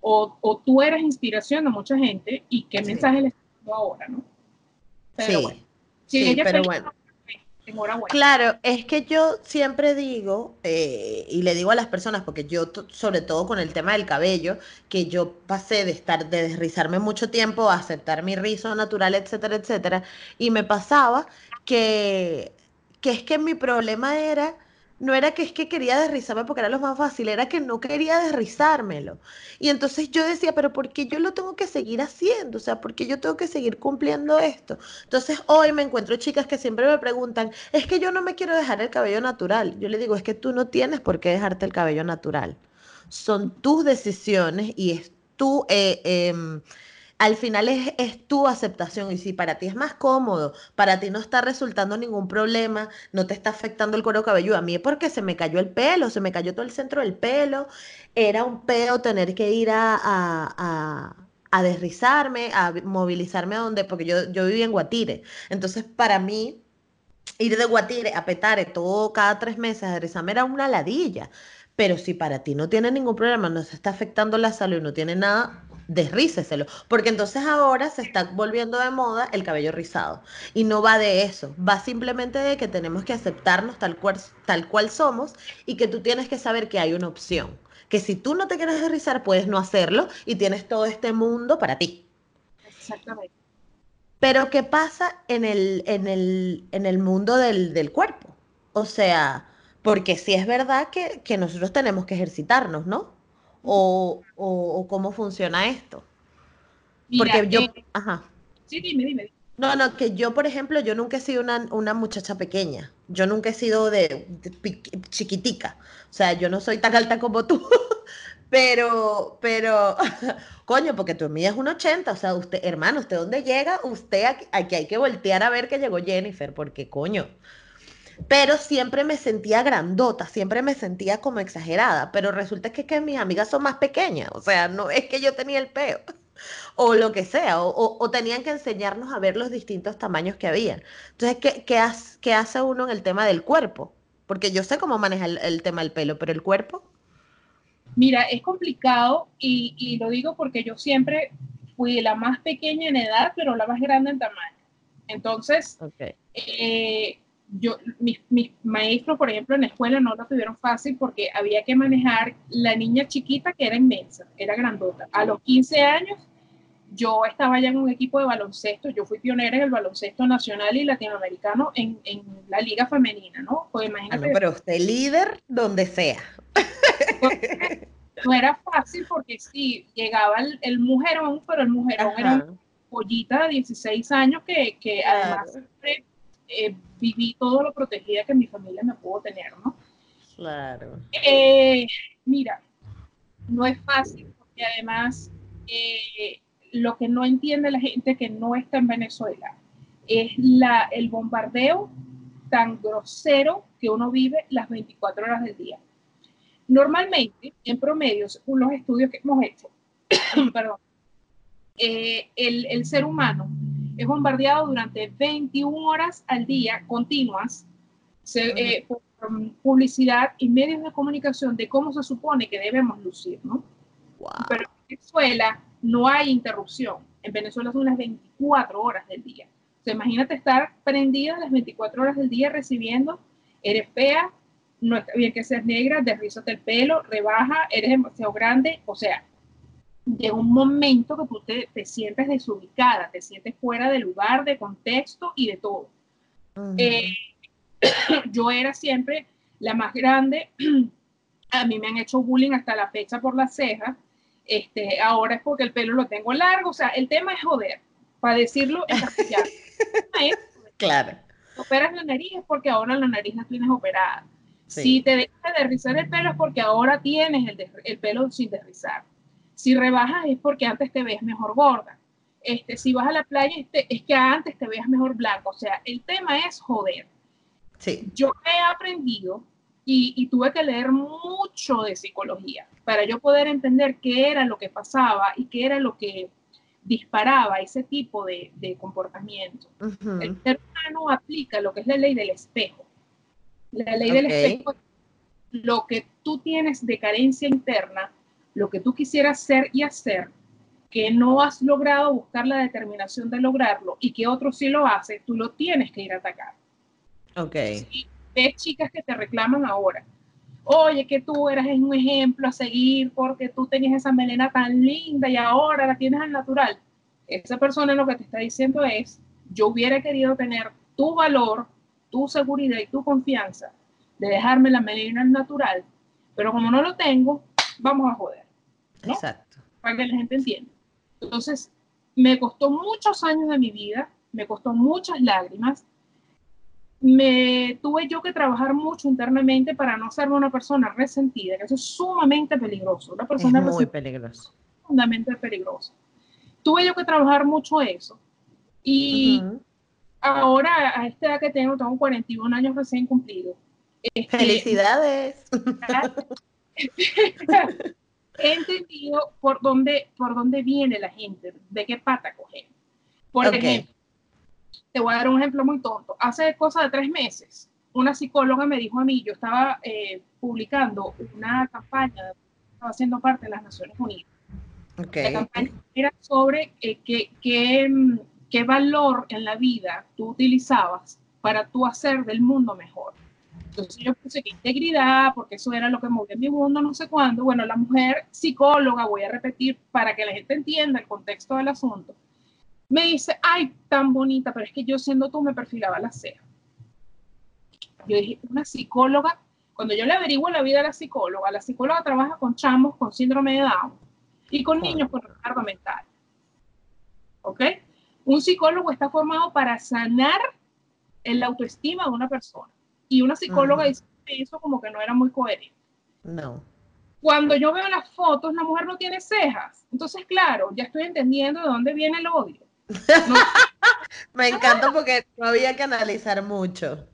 O, o tú eres inspiración de mucha gente y qué mensaje le estás dando ahora, ¿no? Pero sí, bueno. sí, pero bueno. Claro, es que yo siempre digo, eh, y le digo a las personas, porque yo, sobre todo con el tema del cabello, que yo pasé de estar, de desrizarme mucho tiempo a aceptar mi rizo natural, etcétera, etcétera, y me pasaba que, que es que mi problema era no era que es que quería desrizarme porque era lo más fácil, era que no quería desrizármelo. Y entonces yo decía, pero ¿por qué yo lo tengo que seguir haciendo? O sea, ¿por qué yo tengo que seguir cumpliendo esto? Entonces hoy me encuentro chicas que siempre me preguntan, es que yo no me quiero dejar el cabello natural. Yo le digo, es que tú no tienes por qué dejarte el cabello natural. Son tus decisiones y es tu... Eh, em, al final es, tu aceptación. Y si para ti es más cómodo, para ti no está resultando ningún problema, no te está afectando el cuero cabelludo, a mí es porque se me cayó el pelo, se me cayó todo el centro del pelo, era un peo tener que ir a, a, a, desrizarme, a movilizarme a donde, porque yo, yo vivía en Guatire, entonces para mí ir de Guatire a Petare todo cada tres meses a desrizarme era una ladilla. Pero si para ti no tiene ningún problema, no se está afectando la salud, no tiene nada, desríceselo. Porque entonces ahora se está volviendo de moda el cabello rizado. Y no va de eso, va simplemente de que tenemos que aceptarnos tal cual, tal cual somos y que tú tienes que saber que hay una opción. Que si tú no te quieres rizar, puedes no hacerlo y tienes todo este mundo para ti. Exactamente. Pero ¿qué pasa en el, en el, en el mundo del, del cuerpo? O sea, porque sí es verdad que, que nosotros tenemos que ejercitarnos, ¿no? O, o, cómo funciona esto. Porque yo, eh, ajá. Sí, dime, dime. No, no, que yo, por ejemplo, yo nunca he sido una, una muchacha pequeña. Yo nunca he sido de, chiquitica. O sea, yo no soy tan alta como tú. pero, pero, coño, porque tú es un 80. O sea, usted, hermano, ¿usted dónde llega? Usted aquí, aquí hay que voltear a ver que llegó Jennifer, porque coño pero siempre me sentía grandota, siempre me sentía como exagerada, pero resulta que, que mis amigas son más pequeñas, o sea, no es que yo tenía el peo, o lo que sea, o, tenían que enseñarnos a ver los distintos tamaños que había. Entonces, ¿qué, qué, hace uno en el tema del cuerpo? Porque yo sé cómo manejar el, tema del pelo, pero el cuerpo... Mira, es complicado y, y, lo digo porque yo siempre fui la más pequeña en edad, pero la más grande en tamaño. Entonces, okay. eh, yo, mis, mis, maestros, por ejemplo, en la escuela no lo tuvieron fácil porque había que manejar la niña chiquita que era inmensa, era grandota. A los 15 años yo estaba ya en un equipo de baloncesto, yo fui pionera en el baloncesto nacional y latinoamericano en, en la liga femenina, ¿no? Pues imagínate. pero usted líder donde sea. No era fácil porque sí, llegaba el, el mujerón, pero el mujerón era una pollita de 16 años que, que además eh, viví todo lo protegida que mi familia me pudo tener, ¿no? Claro. Eh, mira, no es fácil porque además eh, lo que no entiende la gente que no está en Venezuela es la, el bombardeo tan grosero que uno vive las 24 horas del día. Normalmente, en promedio, según los estudios que hemos hecho, perdón, el, el ser humano es bombardeado durante 21 horas al día continuas eh, por um, publicidad y medios de comunicación de cómo se supone que debemos lucir, ¿no? Pero en Venezuela no hay interrupción. En Venezuela son las 24 horas del día. O imagínate estar prendida las 24 horas del día recibiendo, eres fea, no está bien que seas negra, derrízate el pelo, rebaja, eres demasiado grande, o sea, llega un momento que tú te, te, sientes desubicada, te sientes fuera de lugar, de contexto y de todo. Eh, yo era siempre la más grande, a mí me han hecho bullying hasta la fecha por las cejas, este, ahora es porque el pelo lo tengo largo, o sea, el tema es joder, para decirlo en castellano. claro. Operas la nariz es porque ahora la nariz la tienes operada. Si te dejas de rizar el pelo es porque ahora tienes el, el pelo sin derrizar. Si rebajas es porque antes te ves mejor gorda. Este, si vas a la playa este, es que antes te veas mejor blanco. O sea, el tema es joder. Sí. Yo he aprendido y, tuve que leer mucho de psicología para yo poder entender qué era lo que pasaba y qué era lo que disparaba ese tipo de, comportamiento. El ser humano aplica lo que es la ley del espejo. La ley del espejo, lo que tú tienes de carencia interna, lo que tú quisieras ser y hacer, que no has logrado buscar la determinación de lograrlo y que otro sí lo hace, tú lo tienes que ir a atacar. Ok. ves chicas que te reclaman ahora, oye, que tú eras un ejemplo a seguir porque tú tenías esa melena tan linda y ahora la tienes al natural. Esa persona lo que te está diciendo es, yo hubiera querido tener tu valor, tu seguridad y tu confianza de dejarme la melena al natural, pero como no lo tengo, vamos a joder. Exacto. Para que la gente entienda. Entonces, me costó muchos años de mi vida, me costó muchas lágrimas, me tuve yo que trabajar mucho internamente para no ser una persona resentida, que eso es sumamente peligroso. Una persona es muy peligroso. Sumamente peligroso. Tuve yo que trabajar mucho eso. Y ahora, a esta edad que tengo, tengo 41 años recién cumplidos. Este, ¡Felicidades! he entendido por dónde, por dónde viene la gente, de qué pata coger. Por ejemplo, te voy a dar un ejemplo muy tonto. Hace cosa de tres meses, una psicóloga me dijo a mí, yo estaba eh, publicando una campaña, estaba haciendo parte de las Naciones Unidas. La campaña era sobre eh, qué, mm, qué valor en la vida tú utilizabas para tú hacer del mundo mejor. Entonces yo puse que integridad, porque eso era lo que movía mi mundo, no sé cuándo. Bueno, la mujer psicóloga, voy a repetir para que la gente entienda el contexto del asunto, me dice, ay, tan bonita, pero es que yo siendo tú me perfilaba la ceja. Yo dije, una psicóloga, cuando yo le averiguo la vida a la psicóloga, la psicóloga trabaja con chamos con síndrome de Down y con niños con retardo mental. ¿Ok? Un psicólogo está formado para sanar el autoestima de una persona. Y una psicóloga dice eso como que no era muy coherente. No. Cuando yo veo las fotos, la mujer no tiene cejas. Entonces, claro, ya estoy entendiendo de dónde viene el odio. Me encanta porque no había que analizar mucho.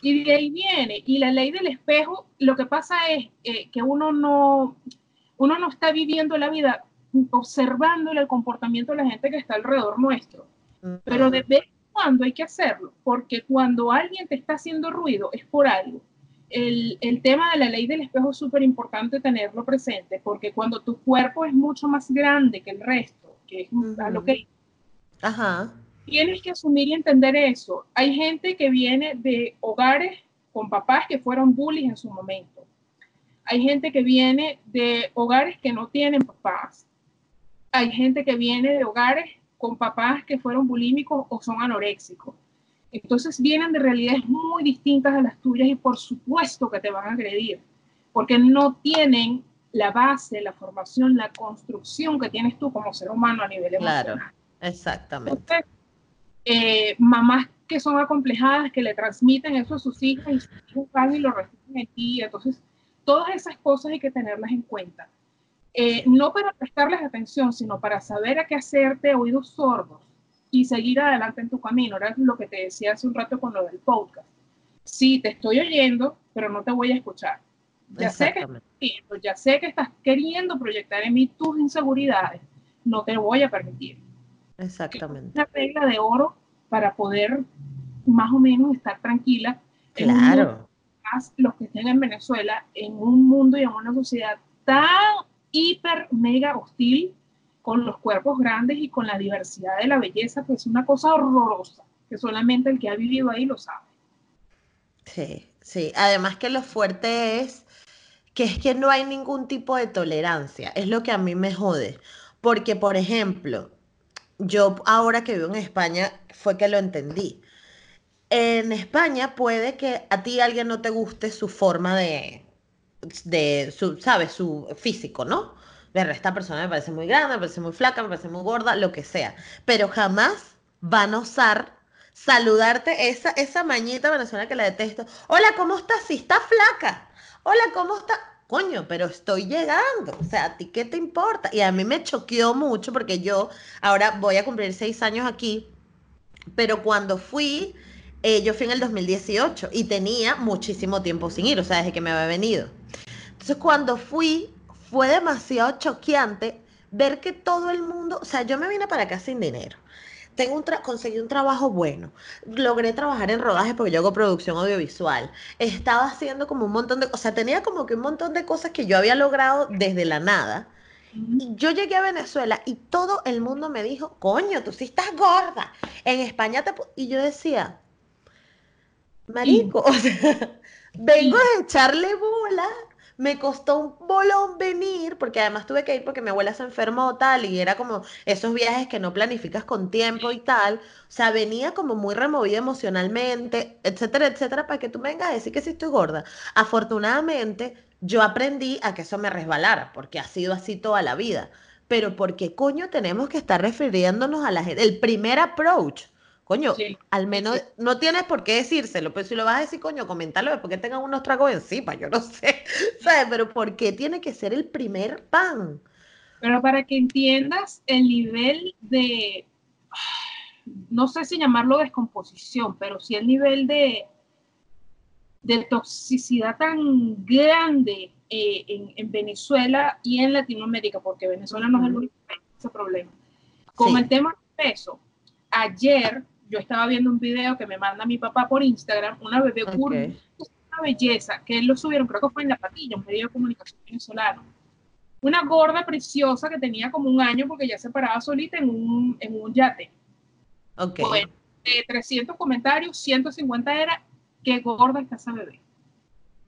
Y de ahí viene. Y la ley del espejo, lo que pasa es eh, que uno no, uno no está viviendo la vida observando el comportamiento de la gente que está alrededor nuestro. Pero de vez cuando hay que hacerlo, porque cuando alguien te está haciendo ruido es por algo. El, el tema de la ley del espejo es súper importante tenerlo presente, porque cuando tu cuerpo es mucho más grande que el resto, que es lo que... Ajá. Tienes que asumir y entender eso. Hay gente que viene de hogares con papás que fueron bullies en su momento. Hay gente que viene de hogares que no tienen papás. Hay gente que viene de hogares con papás que fueron bulímicos o son anoréxicos. Entonces vienen de realidades muy distintas a las tuyas y por supuesto que te van a agredir, porque no tienen la base, la formación, la construcción que tienes tú como ser humano a nivel emocional. Claro, exactamente. Eh, mamás que son acomplejadas, que le transmiten eso a sus hijos y sus hijos van y lo reciben en ti. Entonces, todas esas cosas hay que tenerlas en cuenta. Eh, no para prestarles atención, sino para saber a qué hacerte oídos sordos y seguir adelante en tu camino. Era lo que te decía hace un rato con lo del podcast. Sí, te estoy oyendo, pero no te voy a escuchar. Ya sé que ya sé que estás queriendo proyectar en mí tus inseguridades. No te voy a permitir. Exactamente. Una regla de oro para poder más o menos estar tranquila. Claro. más los que estén en Venezuela, en un mundo y en una sociedad tan hiper, mega hostil con los cuerpos grandes y con la diversidad de la belleza, pues es una cosa horrorosa, que solamente el que ha vivido ahí lo sabe. Sí, sí. Además que lo fuerte es que es que no hay ningún tipo de tolerancia. Es lo que a mí me jode. Porque, por ejemplo, yo ahora que vivo en España fue que lo entendí. En España puede que a ti alguien no te guste su forma de, de su, ¿sabes? Su físico, ¿no? Ver, esta persona me parece muy grande, me parece muy flaca, me parece muy gorda, lo que sea. Pero jamás van a osar saludarte esa, esa mañita venezolana que la detesto. Hola, ¿cómo estás? Si está flaca. Hola, ¿cómo está? Coño, pero estoy llegando. O sea, ¿a ti qué te importa? Y a mí me choqueó mucho porque yo ahora voy a cumplir seis años aquí, pero cuando fui, eh, yo fui en el 2018 y tenía muchísimo tiempo sin ir, o sea, desde que me había venido. Entonces cuando fui, fue demasiado choqueante ver que todo el mundo, o sea, yo me vine para acá sin dinero. Tengo un conseguí un trabajo bueno. Logré trabajar en rodaje porque yo hago producción audiovisual. Estaba haciendo como un montón de, o sea, tenía como que un montón de cosas que yo había logrado desde la nada. Y yo llegué a Venezuela y todo el mundo me dijo, coño, tú sí estás gorda. En España te... Y yo decía, marico, o sea, vengo a echarle bola me costó un bolón venir, porque además tuve que ir porque mi abuela se enfermó tal, y era como esos viajes que no planificas con tiempo y tal. O sea, venía como muy removida emocionalmente, etcétera, etcétera, para que tú vengas a decir que sí estoy gorda. Afortunadamente, yo aprendí a que eso me resbalara, porque ha sido así toda la vida. Pero ¿por qué coño tenemos que estar refiriéndonos a la gente? El primer approach Coño, al menos no tienes por qué decírselo, pero si lo vas a decir, coño, coméntalo porque tengan unos tragos encima, yo no sé, ¿sabes? Pero ¿por qué tiene que ser el primer pan? Pero para que entiendas el nivel de, no sé si llamarlo descomposición, pero sí el nivel de, de toxicidad tan grande eh, en, Venezuela y en Latinoamérica, porque Venezuela no es el único país ese problema. Con el tema del peso, ayer yo estaba viendo un video que me manda mi papá por Instagram, una bebé curva, una belleza, que él lo subieron, creo que fue en La Patilla, un medio de comunicación venezolano. Una gorda preciosa que tenía como un año porque ya se paraba solita en un, en un yate. Ok. Bueno, de 300 comentarios, 150 era, qué gorda está esa bebé.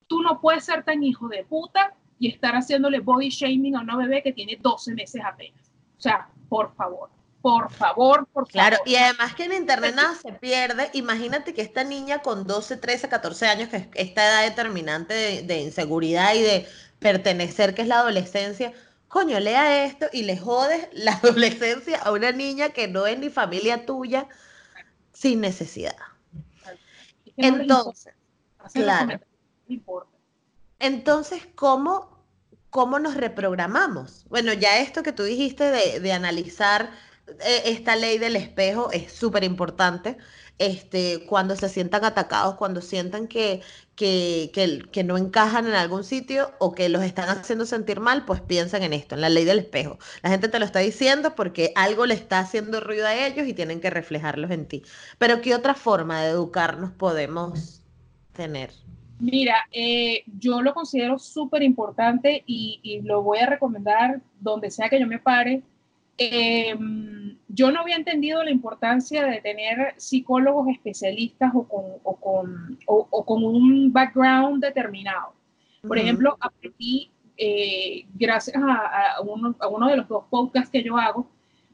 Tú no puedes ser tan hijo de puta y estar haciéndole body shaming a una bebé que tiene 12 meses apenas. O sea, por favor, por favor, por favor. Claro, y además que en internet nada se pierde. Imagínate que esta niña con 12, 13, 14 años, que es esta edad determinante de, de inseguridad y de pertenecer, que es la adolescencia, coño, lea esto y le jodes la adolescencia a una niña que no es ni familia tuya sin necesidad. Entonces, claro. Entonces, ¿cómo, cómo nos reprogramamos? Bueno, ya esto que tú dijiste de, de analizar esta ley del espejo es súper importante. Este, cuando se sientan atacados, cuando sientan que, que, que, que no encajan en algún sitio o que los están haciendo sentir mal, pues piensan en esto, en la ley del espejo. La gente te lo está diciendo porque algo le está haciendo ruido a ellos y tienen que reflejarlos en ti. Pero ¿qué otra forma de educarnos podemos tener? Mira, eh, yo lo considero súper importante y, y lo voy a recomendar donde sea que yo me pare. Eh, yo no había entendido la importancia de tener psicólogos especialistas o con, o con, o- o con un background determinado. Por ejemplo, aprendí, eh, gracias a, a uno, a uno de los dos podcasts que yo hago,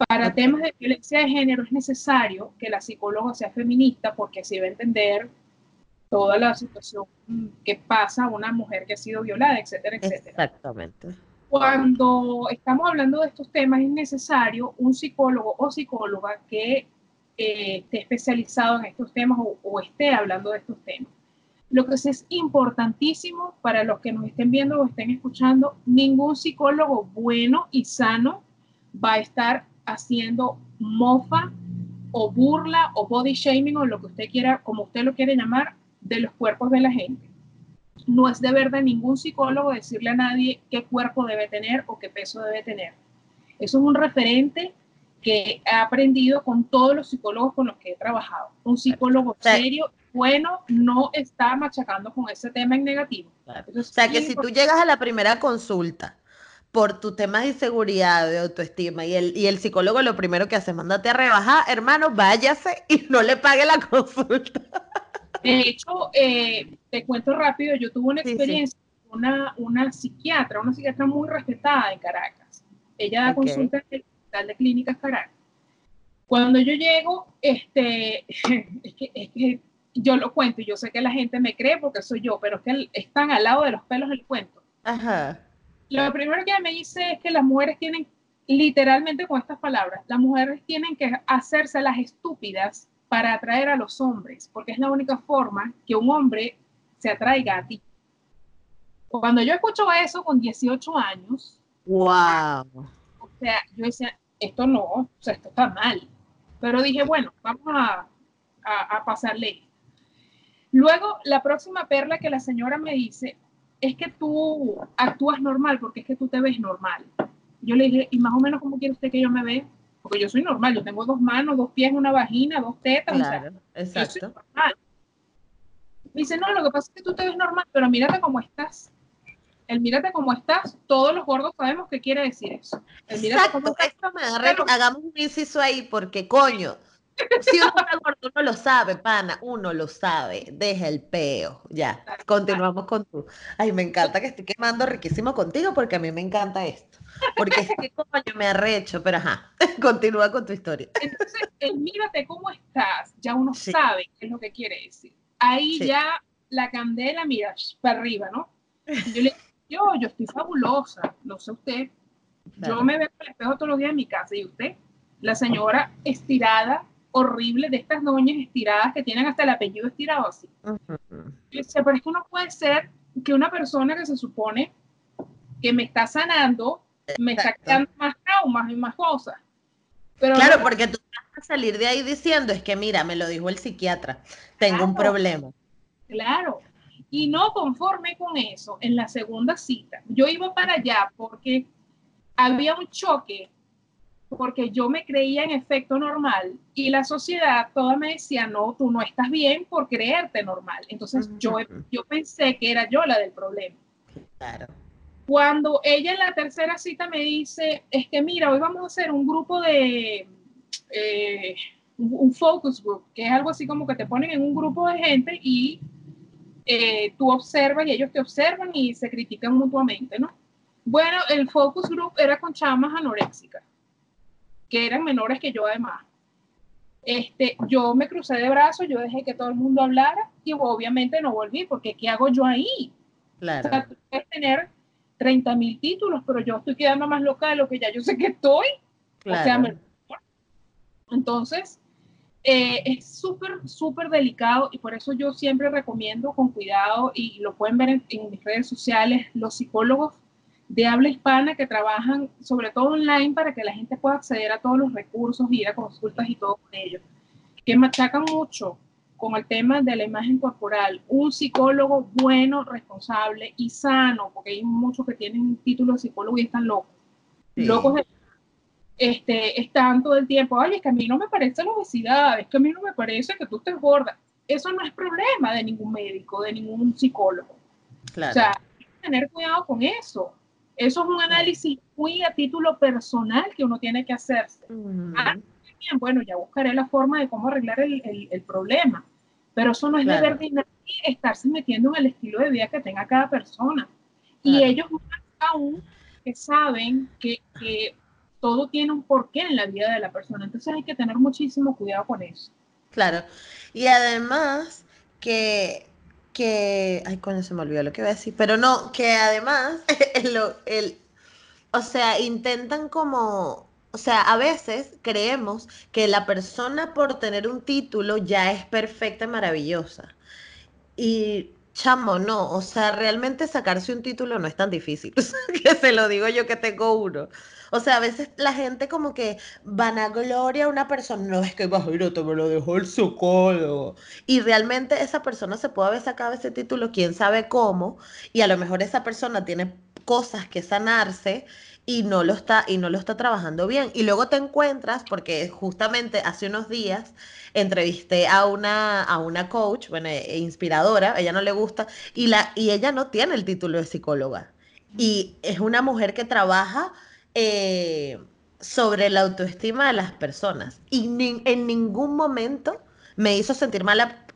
para temas de violencia de género es necesario que la psicóloga sea feminista porque así va a entender toda la situación que pasa a una mujer que ha sido violada, etcétera, etcétera. Exactamente. Cuando estamos hablando de estos temas es necesario un psicólogo o psicóloga que eh, esté especializado en estos temas o, o esté hablando de estos temas. Lo que es importantísimo para los que nos estén viendo o estén escuchando, ningún psicólogo bueno y sano va a estar haciendo mofa o burla o body shaming o lo que usted quiera, como usted lo quiere llamar, de los cuerpos de la gente. No es deber de ningún psicólogo decirle a nadie qué cuerpo debe tener o qué peso debe tener. Eso es un referente que he aprendido con todos los psicólogos con los que he trabajado. Un psicólogo serio, bueno, no está machacando con ese tema en negativo. Claro. O sea, que si tú llegas a la primera consulta por tu tema de inseguridad, de autoestima, y el, y el psicólogo lo primero que hace es mandarte a rebajar, hermano, váyase y no le pague la consulta. De hecho, eh, te cuento rápido, yo tuve una Sí, sí. experiencia con una, una psiquiatra, una psiquiatra muy respetada en Caracas. Ella da Ok. consulta en el Hospital de Clínicas Caracas. Cuando yo llego, este, es que, es que yo lo cuento y yo sé que la gente me cree porque soy yo, pero es que están al lado de los pelos del cuento. Ajá. Lo primero que me dice es que las mujeres tienen, literalmente con estas palabras, las mujeres tienen que hacerse las estúpidas para atraer a los hombres, porque es la única forma que un hombre se atraiga a ti. Cuando yo escucho eso con 18 años, Wow. o sea, yo decía, esto no, o sea, esto está mal. Pero dije, bueno, vamos a, a, a pasarle. Luego, la próxima perla que la señora me dice es que tú actúas normal, porque es que tú te ves normal. Yo le dije, ¿y más o menos cómo quiere usted que yo me vea? Porque yo soy normal, yo tengo dos manos, dos pies, una vagina, dos tetas, o sea, Claro, yo soy exacto. normal. Me dice, no, lo que pasa es que tú te ves normal, pero mírate cómo estás. El mírate cómo estás, todos los gordos sabemos qué quiere decir eso. El mírate cómo Exacto, estás, esto me re- hagamos un inciso ahí porque coño, si uno está gordo, uno lo sabe, pana, uno lo sabe, deja el peo, ya, continuamos con tú. Ay, me encanta que estoy quemando riquísimo contigo porque a mí me encanta esto, porque es que coño me arrecho, pero ajá, continúa con tu historia. Entonces, el mírate cómo estás, ya uno Sí. sabe qué es lo que quiere decir. Ahí Sí. ya la candela mira para arriba, ¿no? Y yo le digo, yo, yo estoy fabulosa, no sé usted. Claro. Yo me veo el espejo todos los días en mi casa y usted, la señora estirada, horrible, de estas doñas estiradas que tienen hasta el apellido estirado así. Yo decía, pero es que no puede ser que una persona que se supone que me está sanando, me está creando más traumas y más cosas. Pero Claro, no, porque tú vas a salir de ahí diciendo, es que mira, me lo dijo el psiquiatra, tengo un problema. Claro. Y no conforme con eso, en la segunda cita, yo iba para allá porque había un choque, porque yo me creía en efecto normal y la sociedad toda me decía, no, tú no estás bien por creerte normal. Entonces yo, yo pensé que era yo la del problema. Claro. Cuando ella en la tercera cita me dice, es que mira, hoy vamos a hacer un grupo de, eh, un focus group, que es algo así como que te ponen en un grupo de gente y eh, tú observas y ellos te observan y se critican mutuamente, ¿no? Bueno, el focus group era con chamas anoréxicas, que eran menores que yo además. Este, yo me crucé de brazos, yo dejé que todo el mundo hablara y obviamente no volví, porque ¿qué hago yo ahí? Claro. O sea, tú puedes tener 30 mil títulos, pero yo estoy quedando más loca de lo que ya yo sé que estoy. Claro. O sea, me- entonces, eh, es súper, súper delicado y por eso yo siempre recomiendo con cuidado y lo pueden ver en, en mis redes sociales, los psicólogos de habla hispana que trabajan sobre todo online para que la gente pueda acceder a todos los recursos, ir a consultas y todo con ellos, que machacan mucho con el tema de la imagen corporal. Un psicólogo bueno, responsable y sano, porque hay muchos que tienen título de psicólogo y están locos. Sí. Locos de este, están todo el tiempo, ay, es que a mí no me parece la obesidad, es que a mí no me parece que tú estés gorda. Eso no es problema de ningún médico, de ningún psicólogo. Claro. O sea, hay que tener cuidado con eso. Eso es un análisis muy a título personal que uno tiene que hacerse. Ujú. Ah, Bien, bueno, ya buscaré la forma de cómo arreglar el, el- el problema. Pero eso no es Claro. deber de nadie estarse metiendo en el estilo de vida que tenga cada persona. Y ellos más aún que saben que, que todo tiene un porqué en la vida de la persona. Entonces hay que tener muchísimo cuidado con eso. Claro. Y además que, que, ay, coño, se me olvidó lo que iba a decir, pero no, que además, el, o sea, intentan como, o sea, a veces creemos que la persona por tener un título ya es perfecta y maravillosa. Y chamo, no, o sea, realmente sacarse un título no es tan difícil, que se lo digo yo que tengo uno. O sea, a veces la gente como que vanagloria a una persona, no es que imagínate, me lo dejó el psicólogo. Y realmente esa persona se puede haber sacado ese título, quién sabe cómo, y a lo mejor esa persona tiene cosas que sanarse y no lo está y no lo está trabajando bien. Y luego te encuentras, porque justamente hace unos días entrevisté a una, a una coach, bueno, e- inspiradora, a ella no le gusta, y, la, y ella no tiene el título de psicóloga. Y es una mujer que trabaja eh, sobre la autoestima de las personas. Y ni- en ningún momento me hizo sentir mala,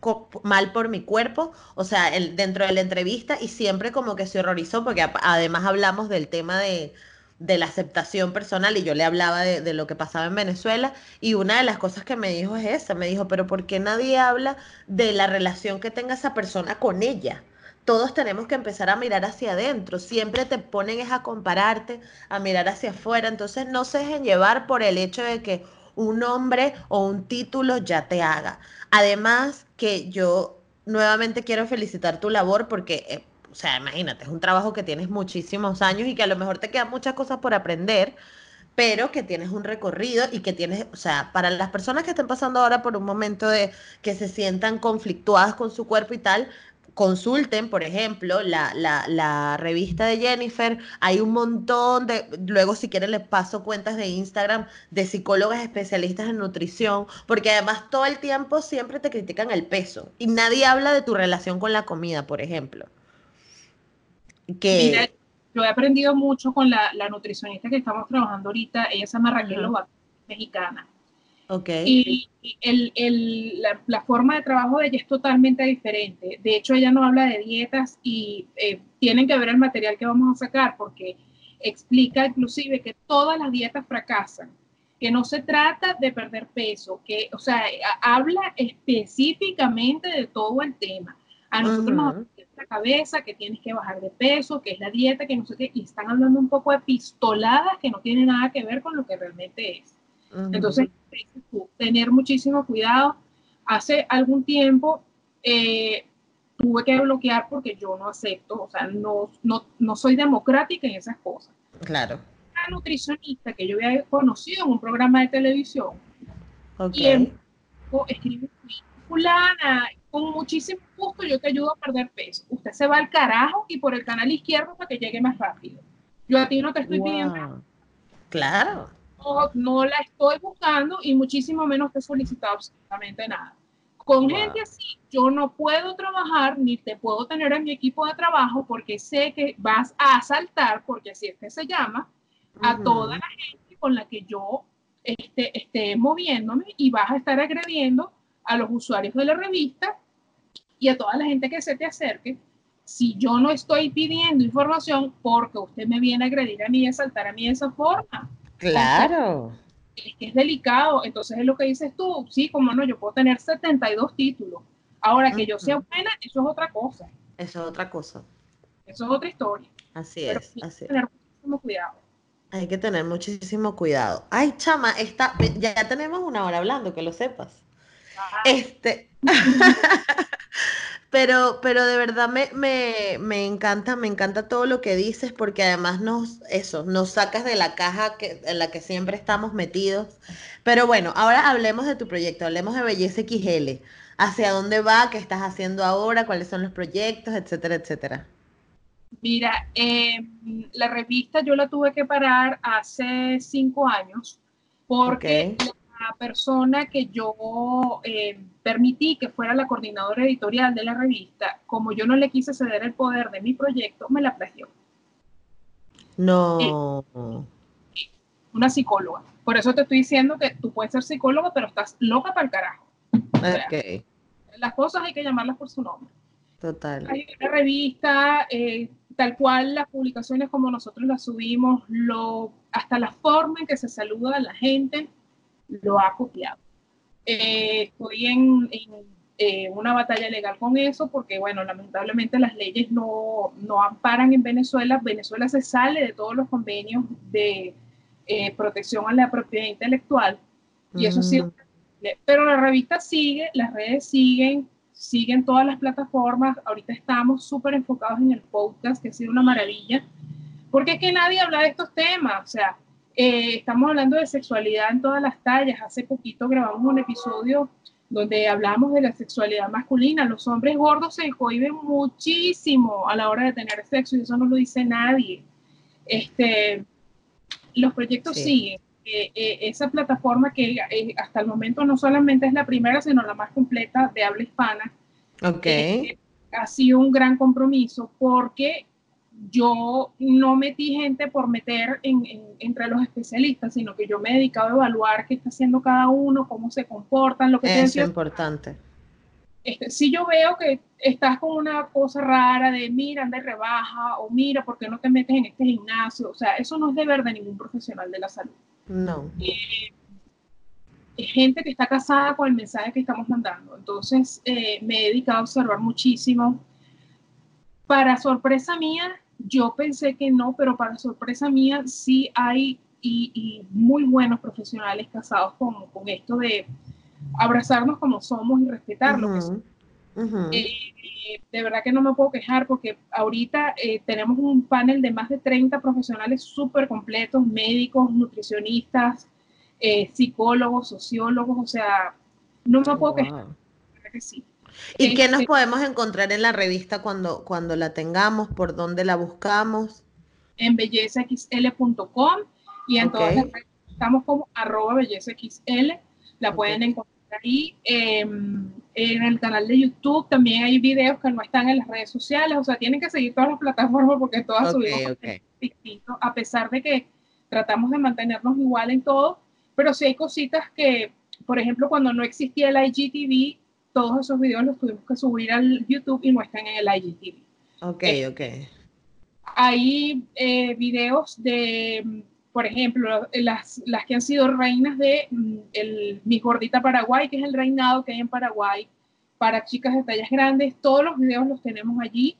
mal por mi cuerpo, o sea, el- dentro de la entrevista, y siempre como que se horrorizó, porque ap- además hablamos del tema de, de la aceptación personal, y yo le hablaba de, de lo que pasaba en Venezuela, y una de las cosas que me dijo es esa, me dijo, pero ¿por qué nadie habla de la relación que tenga esa persona con ella? Todos tenemos que empezar a mirar hacia adentro, siempre te ponen es a compararte, a mirar hacia afuera, entonces no se dejen llevar por el hecho de que un nombre o un título ya te haga. Además que yo nuevamente quiero felicitar tu labor porque, eh, o sea, imagínate, es un trabajo que tienes muchísimos años y que a lo mejor te quedan muchas cosas por aprender, pero que tienes un recorrido y que tienes, o sea, para las personas que estén pasando ahora por un momento de que se sientan conflictuadas con su cuerpo y tal, consulten, por ejemplo, la, la, la revista de Jennifer. Hay un montón de, luego si quieren les paso cuentas de Instagram de psicólogas especialistas en nutrición, porque además todo el tiempo siempre te critican el peso y nadie habla de tu relación con la comida, por ejemplo. Que, Mira, yo he aprendido mucho con la, la nutricionista que estamos trabajando ahorita. Ella se llama Raquel Ajá. Lobato, mexicana. ok, Y y el, el- la, la forma de trabajo de ella es totalmente diferente. De hecho, ella no habla de dietas y eh, tienen que ver el material que vamos a sacar porque explica inclusive que todas las dietas fracasan, que no se trata de perder peso, que, o sea, habla específicamente de todo el tema. A nosotros nos Ujú. en la cabeza que tienes que bajar de peso, que es la dieta, que no sé qué, y están hablando un poco de pistoladas que no tienen nada que ver con lo que realmente es. ujú, Entonces, dices tú, tener muchísimo cuidado. Hace algún tiempo eh, tuve que bloquear porque yo no acepto, o sea, no, no, no soy democrática en esas cosas. claro, Una nutricionista que yo había conocido en un programa de televisión ok, y o escribe fulana, con muchísimo gusto yo te ayudo a perder peso. Usted se va al carajo y por el canal izquierdo para que llegue más rápido. Yo a ti no te estoy pidiendo Wow. Claro, no, no la estoy buscando y muchísimo menos te he solicitado absolutamente nada. Con gente así, yo no puedo trabajar ni te puedo tener en mi equipo de trabajo porque sé que vas a asaltar, porque así es que se llama, a toda la gente con la que yo esté, esté moviéndome y vas a estar agrediendo a los usuarios de la revista y a toda la gente que se te acerque. Si yo no estoy pidiendo información porque usted me viene a agredir a mí y a asaltar a mí de esa forma. Claro es que es delicado. Entonces es lo que dices tú, sí, como no, yo puedo tener 72 títulos. Ahora que yo sea buena, eso es otra cosa. Eso es otra cosa. Eso es otra historia. Así es, así hay que tener muchísimo cuidado. Hay que tener muchísimo cuidado. Ay, chama, está, ya tenemos una hora hablando, que lo sepas. Este. Pero, pero de verdad me, me, encanta, me encanta todo lo que dices porque además nos, eso, nos sacas de la caja que, en la que siempre estamos metidos. Pero bueno, ahora hablemos de tu proyecto, hablemos de Belleza XL. ¿Hacia dónde va? ¿Qué estás haciendo ahora? ¿Cuáles son los proyectos? Etcétera, etcétera. Mira, eh, la revista yo la tuve que parar hace cinco años porque persona que yo eh, permití que fuera la coordinadora editorial de la revista, como yo no le quise ceder el poder de mi proyecto, me la plagió. No. Eh, una psicóloga. Por eso te estoy diciendo que tú puedes ser psicóloga, pero estás loca para el carajo. Las cosas hay que llamarlas por su nombre. Total. Hay una revista, eh, tal cual las publicaciones como nosotros las subimos, lo, hasta la forma en que se saluda a la gente, lo ha copiado. Eh, estoy en, eh, una batalla legal con eso porque, bueno, lamentablemente las leyes no, no, amparan en Venezuela. Venezuela se sale de todos los convenios de eh, protección a la propiedad intelectual y eso sí. Mm. Pero la revista sigue, las redes siguen, siguen todas las plataformas. Ahorita estamos súper enfocados en el podcast, que ha sido una maravilla, porque es que nadie habla de estos temas. O sea, eh, estamos hablando de sexualidad en todas las tallas. Hace poquito grabamos un episodio donde hablamos de la sexualidad masculina. Los hombres gordos se cohiben muchísimo a la hora de tener sexo y eso no lo dice nadie. Este, los proyectos siguen. Eh, eh, esa plataforma que hasta el momento no solamente es la primera, sino la más completa de habla hispana. Okay. ha sido un gran compromiso porque yo no metí gente por meter entre los especialistas, sino que yo me he dedicado a evaluar qué está haciendo cada uno, cómo se comportan, lo que es importante. Este, si yo veo que estás con una cosa rara de mira, anda y rebaja, o mira, ¿por qué no te metes en este gimnasio? O sea, eso no es deber de ningún profesional de la salud. No. Eh, es gente que está casada con el mensaje que estamos mandando. Entonces, eh, me he dedicado a observar muchísimo. Para sorpresa mía, yo pensé que no, pero para sorpresa mía sí hay y, muy buenos profesionales casados con, con, esto de abrazarnos como somos y respetar lo que somos. Eh, de verdad que no me puedo quejar porque ahorita eh, tenemos un panel de más de 30 profesionales súper completos, médicos, nutricionistas, eh, psicólogos, sociólogos, o sea, no me puedo quejar. Que sí. ¿Y qué nos este podemos encontrar en la revista cuando, cuando la tengamos? ¿Por dónde la buscamos? En bellezaxl.com y en todas las redes estamos como arroba bellezaxl. La pueden encontrar ahí. Em, en el canal de YouTube también hay videos que no están en las redes sociales. O sea, tienen que seguir todas las plataformas porque todas subimos distintos, a pesar de que tratamos de mantenernos igual en todo. Pero sí hay cositas que, por ejemplo, cuando no existía el IGTV, todos esos videos los tuvimos que subir al YouTube y no están en el IGTV. Ok, eh, ok. Hay eh, videos de, por ejemplo, las, las que han sido reinas de mm, el, Mi Gordita Paraguay, que es el reinado que hay en Paraguay para chicas de tallas grandes. Todos los videos los tenemos allí.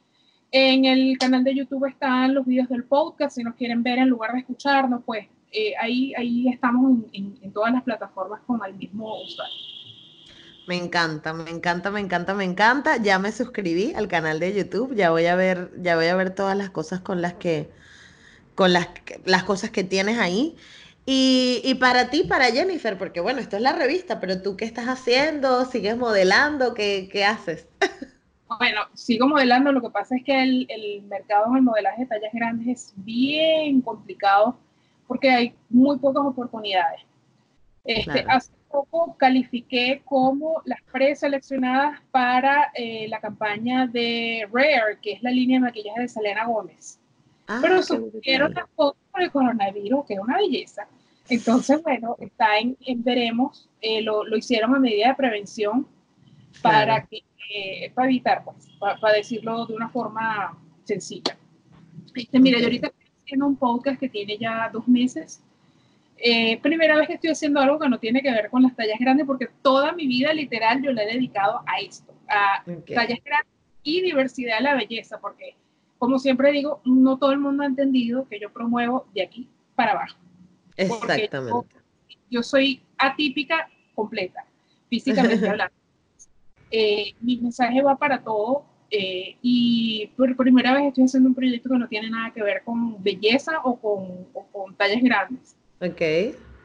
En el canal de YouTube están los videos del podcast. Si nos quieren ver en lugar de escucharnos, pues eh, ahí, ahí estamos en, en, todas las plataformas con el mismo usuario. Me encanta, me encanta, me encanta, me encanta. Ya me suscribí al canal de YouTube, ya voy a ver, ya voy a ver todas las cosas con las que, con las, las cosas que tienes ahí. Y, y, para ti, para Jennifer, porque bueno, esto es la revista, pero tú qué estás haciendo, sigues modelando, ¿qué, qué haces? Bueno, sigo modelando, lo que pasa es que el, el mercado en el modelaje de tallas grandes es bien complicado porque hay muy pocas oportunidades. Este, Hace poco califiqué como las preseleccionadas para eh, la campaña de Rare, que es la línea de maquillaje de Selena Gómez. Ah, Pero subieron las fotos por el coronavirus, que es una belleza. Entonces, bueno, está en, veremos, eh, lo, lo, hicieron a medida de prevención para, que, eh, para evitar, pues, para, decirlo de una forma sencilla. Este, mira, yo ahorita estoy haciendo un podcast que tiene ya dos meses. Eh, primera vez que estoy haciendo algo que no tiene que ver con las tallas grandes, porque toda mi vida literal yo la he dedicado a esto, a tallas grandes y diversidad de la belleza, porque como siempre digo, no todo el mundo ha entendido que yo promuevo de aquí para abajo. Exactamente. Yo, soy atípica completa, físicamente hablando. Eh, mi mensaje va para todo eh, y por primera vez estoy haciendo un proyecto que no tiene nada que ver con belleza o con, o con tallas grandes. Ok.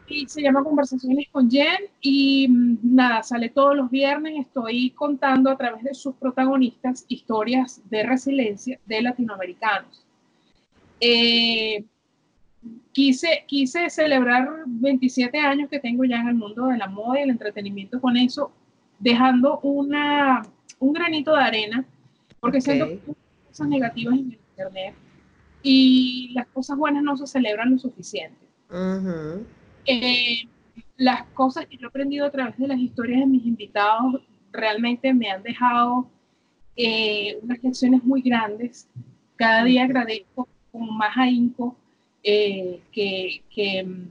Y se llama Conversaciones con Jen y mm, nada, sale todos los viernes. Estoy contando a través de sus protagonistas historias de resiliencia de latinoamericanos. Eh, quise, quise celebrar 27 años que tengo ya en el mundo de la moda y el entretenimiento con eso, dejando una, un granito de arena, porque siento cosas negativas en el Internet y las cosas buenas no se celebran lo suficiente. Eh, las cosas que yo he aprendido a través de las historias de mis invitados realmente me han dejado eh, unas lecciones muy grandes. Cada día agradezco con más ahínco eh, que, que, mm,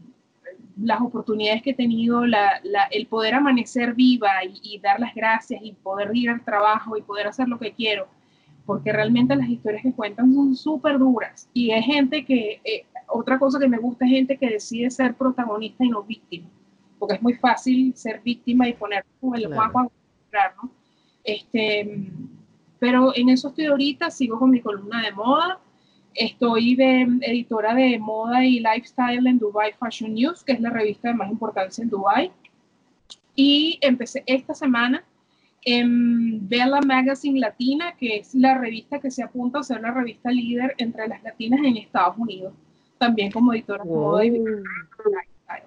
las oportunidades que he tenido, la, la, el poder amanecer viva y, dar las gracias y poder ir al trabajo y poder hacer lo que quiero, porque realmente las historias que cuentan son súper duras y hay gente que, eh, otra cosa que me gusta es gente que decide ser protagonista y no víctima, porque es muy fácil ser víctima y poner como el claro. ¿no? Este, pero en eso estoy ahorita, sigo con mi columna de moda, Estoy de editora de moda y lifestyle en Dubai Fashion News, que es la revista de más importancia en Dubai. Y empecé esta semana en Bella Magazine Latina, que es la revista que se apunta a ser la revista líder entre las latinas en Estados Unidos, también como editora de y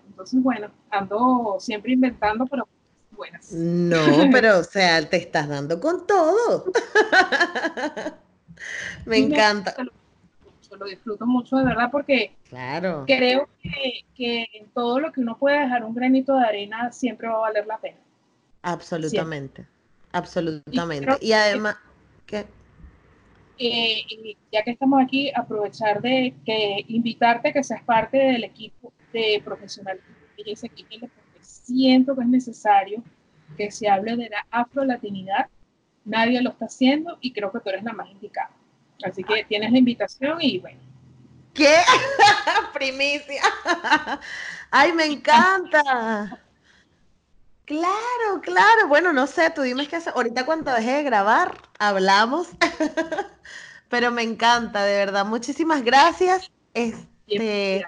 Entonces, bueno, ando siempre inventando, pero buenas. No, pero o sea, te estás dando con todo. Me encanta lo disfruto mucho de verdad porque claro. creo que, que, en todo lo que uno puede dejar un granito de arena siempre va a valer la pena. Absolutamente, absolutamente. Y, además, ¿qué? Eh, ya que estamos aquí, aprovechar de que invitarte a que seas parte del equipo de profesionales de equipo, porque siento que es necesario que se hable de la afrolatinidad. Nadie lo está haciendo y creo que tú eres la más indicada. Así que tienes la invitación y bueno. ¿Qué? Primicia. Ay, me encanta. Claro, claro. Bueno, no sé, tú dime que ahorita cuando deje de grabar, hablamos. Pero me encanta, de verdad. Muchísimas gracias. Este...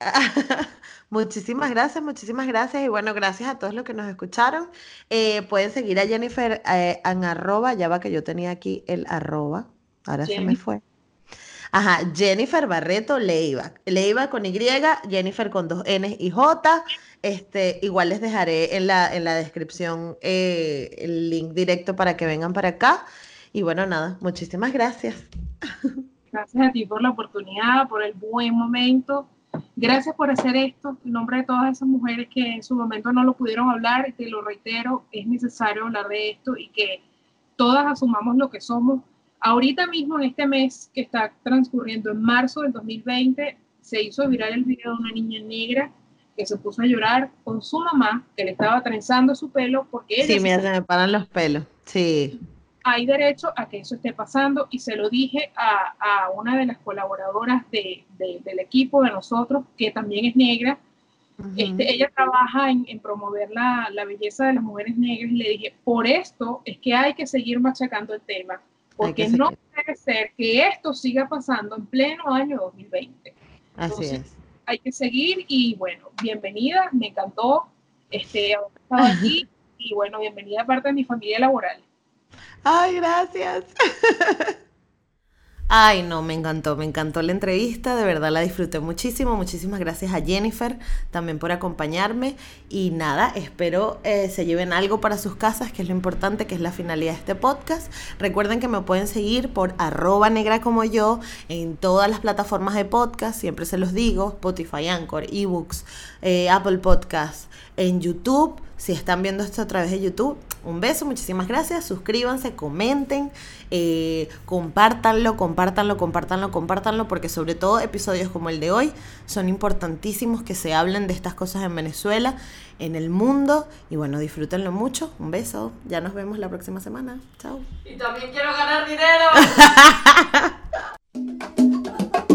muchísimas gracias, muchísimas gracias. Y bueno, gracias a todos los que nos escucharon. Eh, pueden seguir a Jennifer eh, en arroba, ya va que yo tenía aquí el arroba. Ahora se me fue. Ajá, Jennifer Barreto Leiva. Leiva con Y, Jennifer con dos N y J. Este, igual les dejaré en la, en la descripción eh, el link directo para que vengan para acá. Y bueno, nada, muchísimas gracias. Gracias a ti por la oportunidad, por el buen momento. Gracias por hacer esto. En nombre de todas esas mujeres que en su momento no lo pudieron hablar, te lo reitero, es necesario hablar de esto y que todas asumamos lo que somos Ahorita mismo, en este mes que está transcurriendo en marzo del 2020, se hizo viral el video de una niña negra que se puso a llorar con su mamá, que le estaba trenzando su pelo porque Sí, me, me paran los pelos, sí. Hay derecho a que eso esté pasando y se lo dije a, a una de las colaboradoras de, del equipo de nosotros, que también es negra. este, ella trabaja en, en promover la, la belleza de las mujeres negras y le dije, por esto es que hay que seguir machacando el tema porque no puede ser que esto siga pasando en pleno año 2020. Así es. Hay que seguir y bueno, bienvenida, me encantó este, haber estado aquí y bueno, bienvenida a parte de mi familia laboral. Ay, gracias. Ay, no, me encantó, me encantó la entrevista, de verdad la disfruté muchísimo. Muchísimas gracias a Jennifer también por acompañarme. Y nada, espero eh, se lleven algo para sus casas, que es lo importante, que es la finalidad de este podcast. Recuerden que me pueden seguir por arroba negra como yo en todas las plataformas de podcast, siempre se los digo, Spotify, Anchor, eBooks, eh, Apple Podcasts, en YouTube. Si están viendo esto a través de YouTube, un beso, muchísimas gracias. Suscríbanse, comenten, eh, compártanlo, compártanlo, compártanlo, compártanlo, porque sobre todo episodios como el de hoy son importantísimos que se hablen de estas cosas en Venezuela, en el mundo. Y bueno, disfrútenlo mucho. Un beso. Ya nos vemos la próxima semana. Chao. Y también quiero ganar dinero.